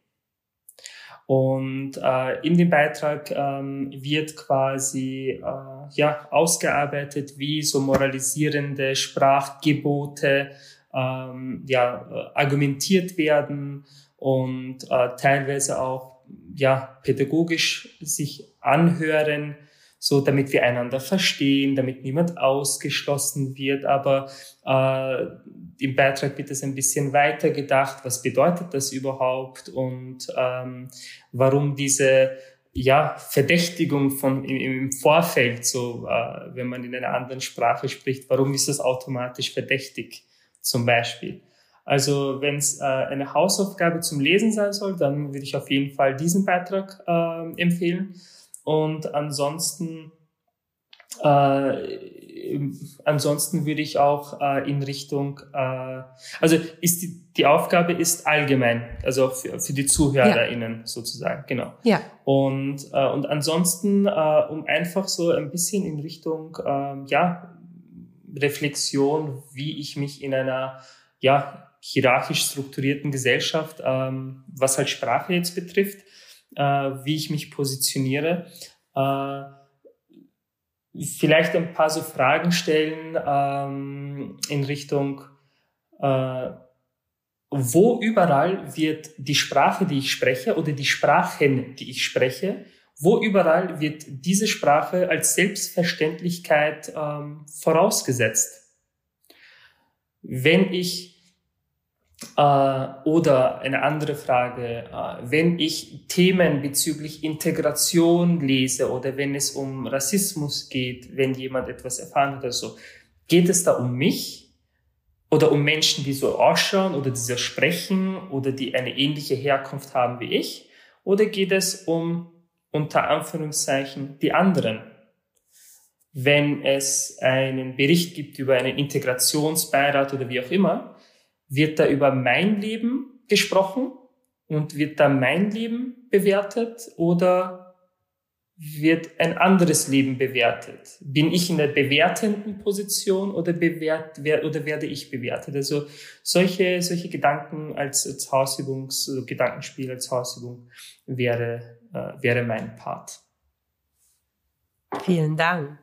A: Und äh, in dem Beitrag ähm, wird quasi äh, ja ausgearbeitet, wie so moralisierende Sprachgebote ähm, ja, äh, argumentiert werden und äh, teilweise auch ja, pädagogisch sich anhören, so damit wir einander verstehen, damit niemand ausgeschlossen wird. Aber äh, im Beitrag wird es ein bisschen weiter gedacht, was bedeutet das überhaupt? Und ähm, warum diese ja, Verdächtigung von im, im Vorfeld, so äh, wenn man in einer anderen Sprache spricht, warum ist das automatisch verdächtig zum Beispiel? Also wenn es äh, eine Hausaufgabe zum Lesen sein soll, dann würde ich auf jeden Fall diesen Beitrag äh, empfehlen. Und ansonsten, äh, ansonsten würde ich auch äh, in Richtung, äh, also ist die, die Aufgabe ist allgemein, also für, für die ZuhörerInnen ja. sozusagen, genau.
C: Ja.
A: Und, äh, und ansonsten, äh, um einfach so ein bisschen in Richtung, äh, ja, Reflexion, wie ich mich in einer, ja, hierarchisch strukturierten Gesellschaft, ähm, was halt Sprache jetzt betrifft, äh, wie ich mich positioniere. Äh, vielleicht ein paar so Fragen stellen ähm, in Richtung, äh, wo überall wird die Sprache, die ich spreche, oder die Sprachen, die ich spreche, wo überall wird diese Sprache als Selbstverständlichkeit ähm, vorausgesetzt. Wenn ich äh, oder eine andere Frage, äh, wenn ich Themen bezüglich Integration lese oder wenn es um Rassismus geht, wenn jemand etwas erfahren hat oder so, geht es da um mich oder um Menschen, die so ausschauen oder die so sprechen oder die eine ähnliche Herkunft haben wie ich? Oder geht es um unter Anführungszeichen die anderen? Wenn es einen Bericht gibt über einen Integrationsbeirat oder wie auch immer, wird da über mein Leben gesprochen und wird da mein Leben bewertet oder wird ein anderes Leben bewertet? Bin ich in der bewertenden Position oder, bewert, oder werde ich bewertet? Also solche, solche Gedanken als, als Hausübung, so Gedankenspiel als Hausübung wäre, äh, wäre mein Part.
C: Vielen Dank.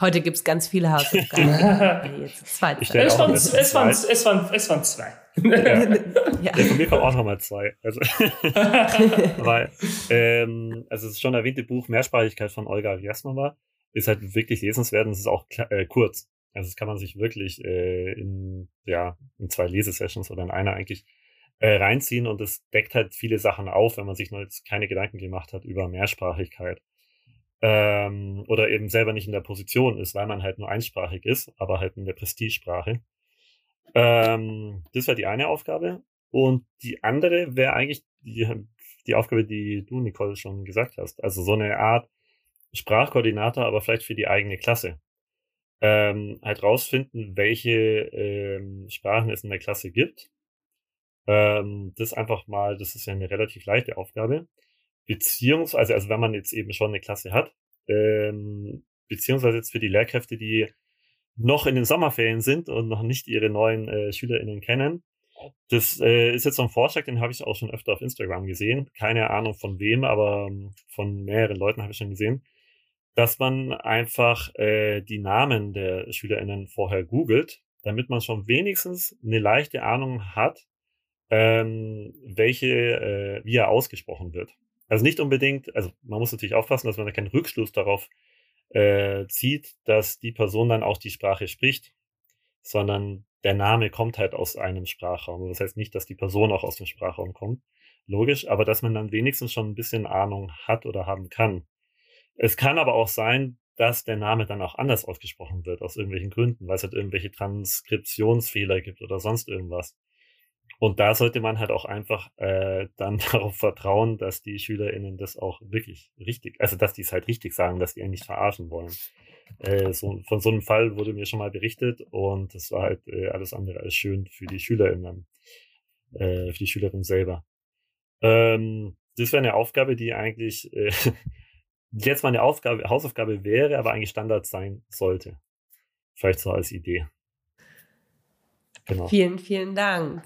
C: Heute gibt es ganz viele Hausaufgaben. <laughs> Jetzt zwei.
A: Es waren, es, waren, es, waren, es waren zwei.
D: Ja. <laughs> ja. ja. von mir kommen auch nochmal zwei. Also, <laughs> weil, ähm, also das schon erwähnte Buch Mehrsprachigkeit von Olga Jasnova ist halt wirklich lesenswert und es ist auch äh, kurz. Also das kann man sich wirklich äh, in, ja, in zwei Lesesessions oder in einer eigentlich äh, reinziehen und es deckt halt viele Sachen auf, wenn man sich noch jetzt keine Gedanken gemacht hat über Mehrsprachigkeit ähm, oder eben selber nicht in der Position ist, weil man halt nur einsprachig ist, aber halt in der Prestigesprache. Ähm, das wäre die eine Aufgabe. Und die andere wäre eigentlich die, die Aufgabe, die du, Nicole, schon gesagt hast. Also so eine Art Sprachkoordinator, aber vielleicht für die eigene Klasse. Ähm, halt rausfinden, welche ähm, Sprachen es in der Klasse gibt. Ähm, das einfach mal, das ist ja eine relativ leichte Aufgabe beziehungsweise, also wenn man jetzt eben schon eine Klasse hat, ähm, beziehungsweise jetzt für die Lehrkräfte, die noch in den Sommerferien sind und noch nicht ihre neuen äh, SchülerInnen kennen. Das äh, ist jetzt so ein Vorschlag, den habe ich auch schon öfter auf Instagram gesehen. Keine Ahnung von wem, aber ähm, von mehreren Leuten habe ich schon gesehen, dass man einfach äh, die Namen der SchülerInnen vorher googelt, damit man schon wenigstens eine leichte Ahnung hat, ähm, welche, äh, wie er ausgesprochen wird. Also nicht unbedingt, also man muss natürlich aufpassen, dass man da keinen Rückschluss darauf äh, zieht, dass die Person dann auch die Sprache spricht, sondern der Name kommt halt aus einem Sprachraum. Das heißt nicht, dass die Person auch aus dem Sprachraum kommt, logisch, aber dass man dann wenigstens schon ein bisschen Ahnung hat oder haben kann. Es kann aber auch sein, dass der Name dann auch anders ausgesprochen wird, aus irgendwelchen Gründen, weil es halt irgendwelche Transkriptionsfehler gibt oder sonst irgendwas. Und da sollte man halt auch einfach äh, dann <laughs> darauf vertrauen, dass die SchülerInnen das auch wirklich richtig, also dass die es halt richtig sagen, dass die eigentlich verarschen wollen. Äh, so, von so einem Fall wurde mir schon mal berichtet und das war halt äh, alles andere als schön für die SchülerInnen, äh, für die Schülerin selber. Ähm, das wäre eine Aufgabe, die eigentlich äh, <laughs> jetzt mal eine Aufgabe, Hausaufgabe wäre, aber eigentlich Standard sein sollte. Vielleicht so als Idee.
C: Genau. Vielen, vielen Dank.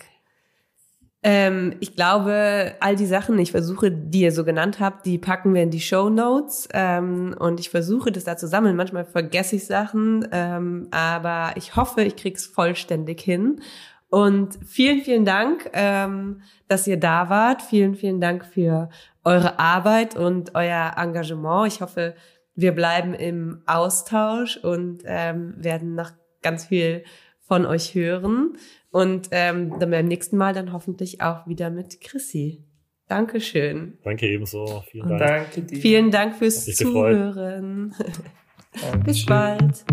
C: Ähm, ich glaube, all die Sachen, ich versuche, die ihr so genannt habt, die packen wir in die Show Notes ähm, und ich versuche, das da zu sammeln. Manchmal vergesse ich Sachen, ähm, aber ich hoffe, ich krieg's vollständig hin. Und vielen, vielen Dank, ähm, dass ihr da wart. Vielen, vielen Dank für eure Arbeit und euer Engagement. Ich hoffe, wir bleiben im Austausch und ähm, werden noch ganz viel von euch hören. Und ähm, dann beim nächsten Mal dann hoffentlich auch wieder mit Chrissy. Dankeschön.
D: Danke ebenso. Vielen Dank.
A: Danke dir.
C: Vielen Dank fürs Zuhören. <laughs> Bis bald.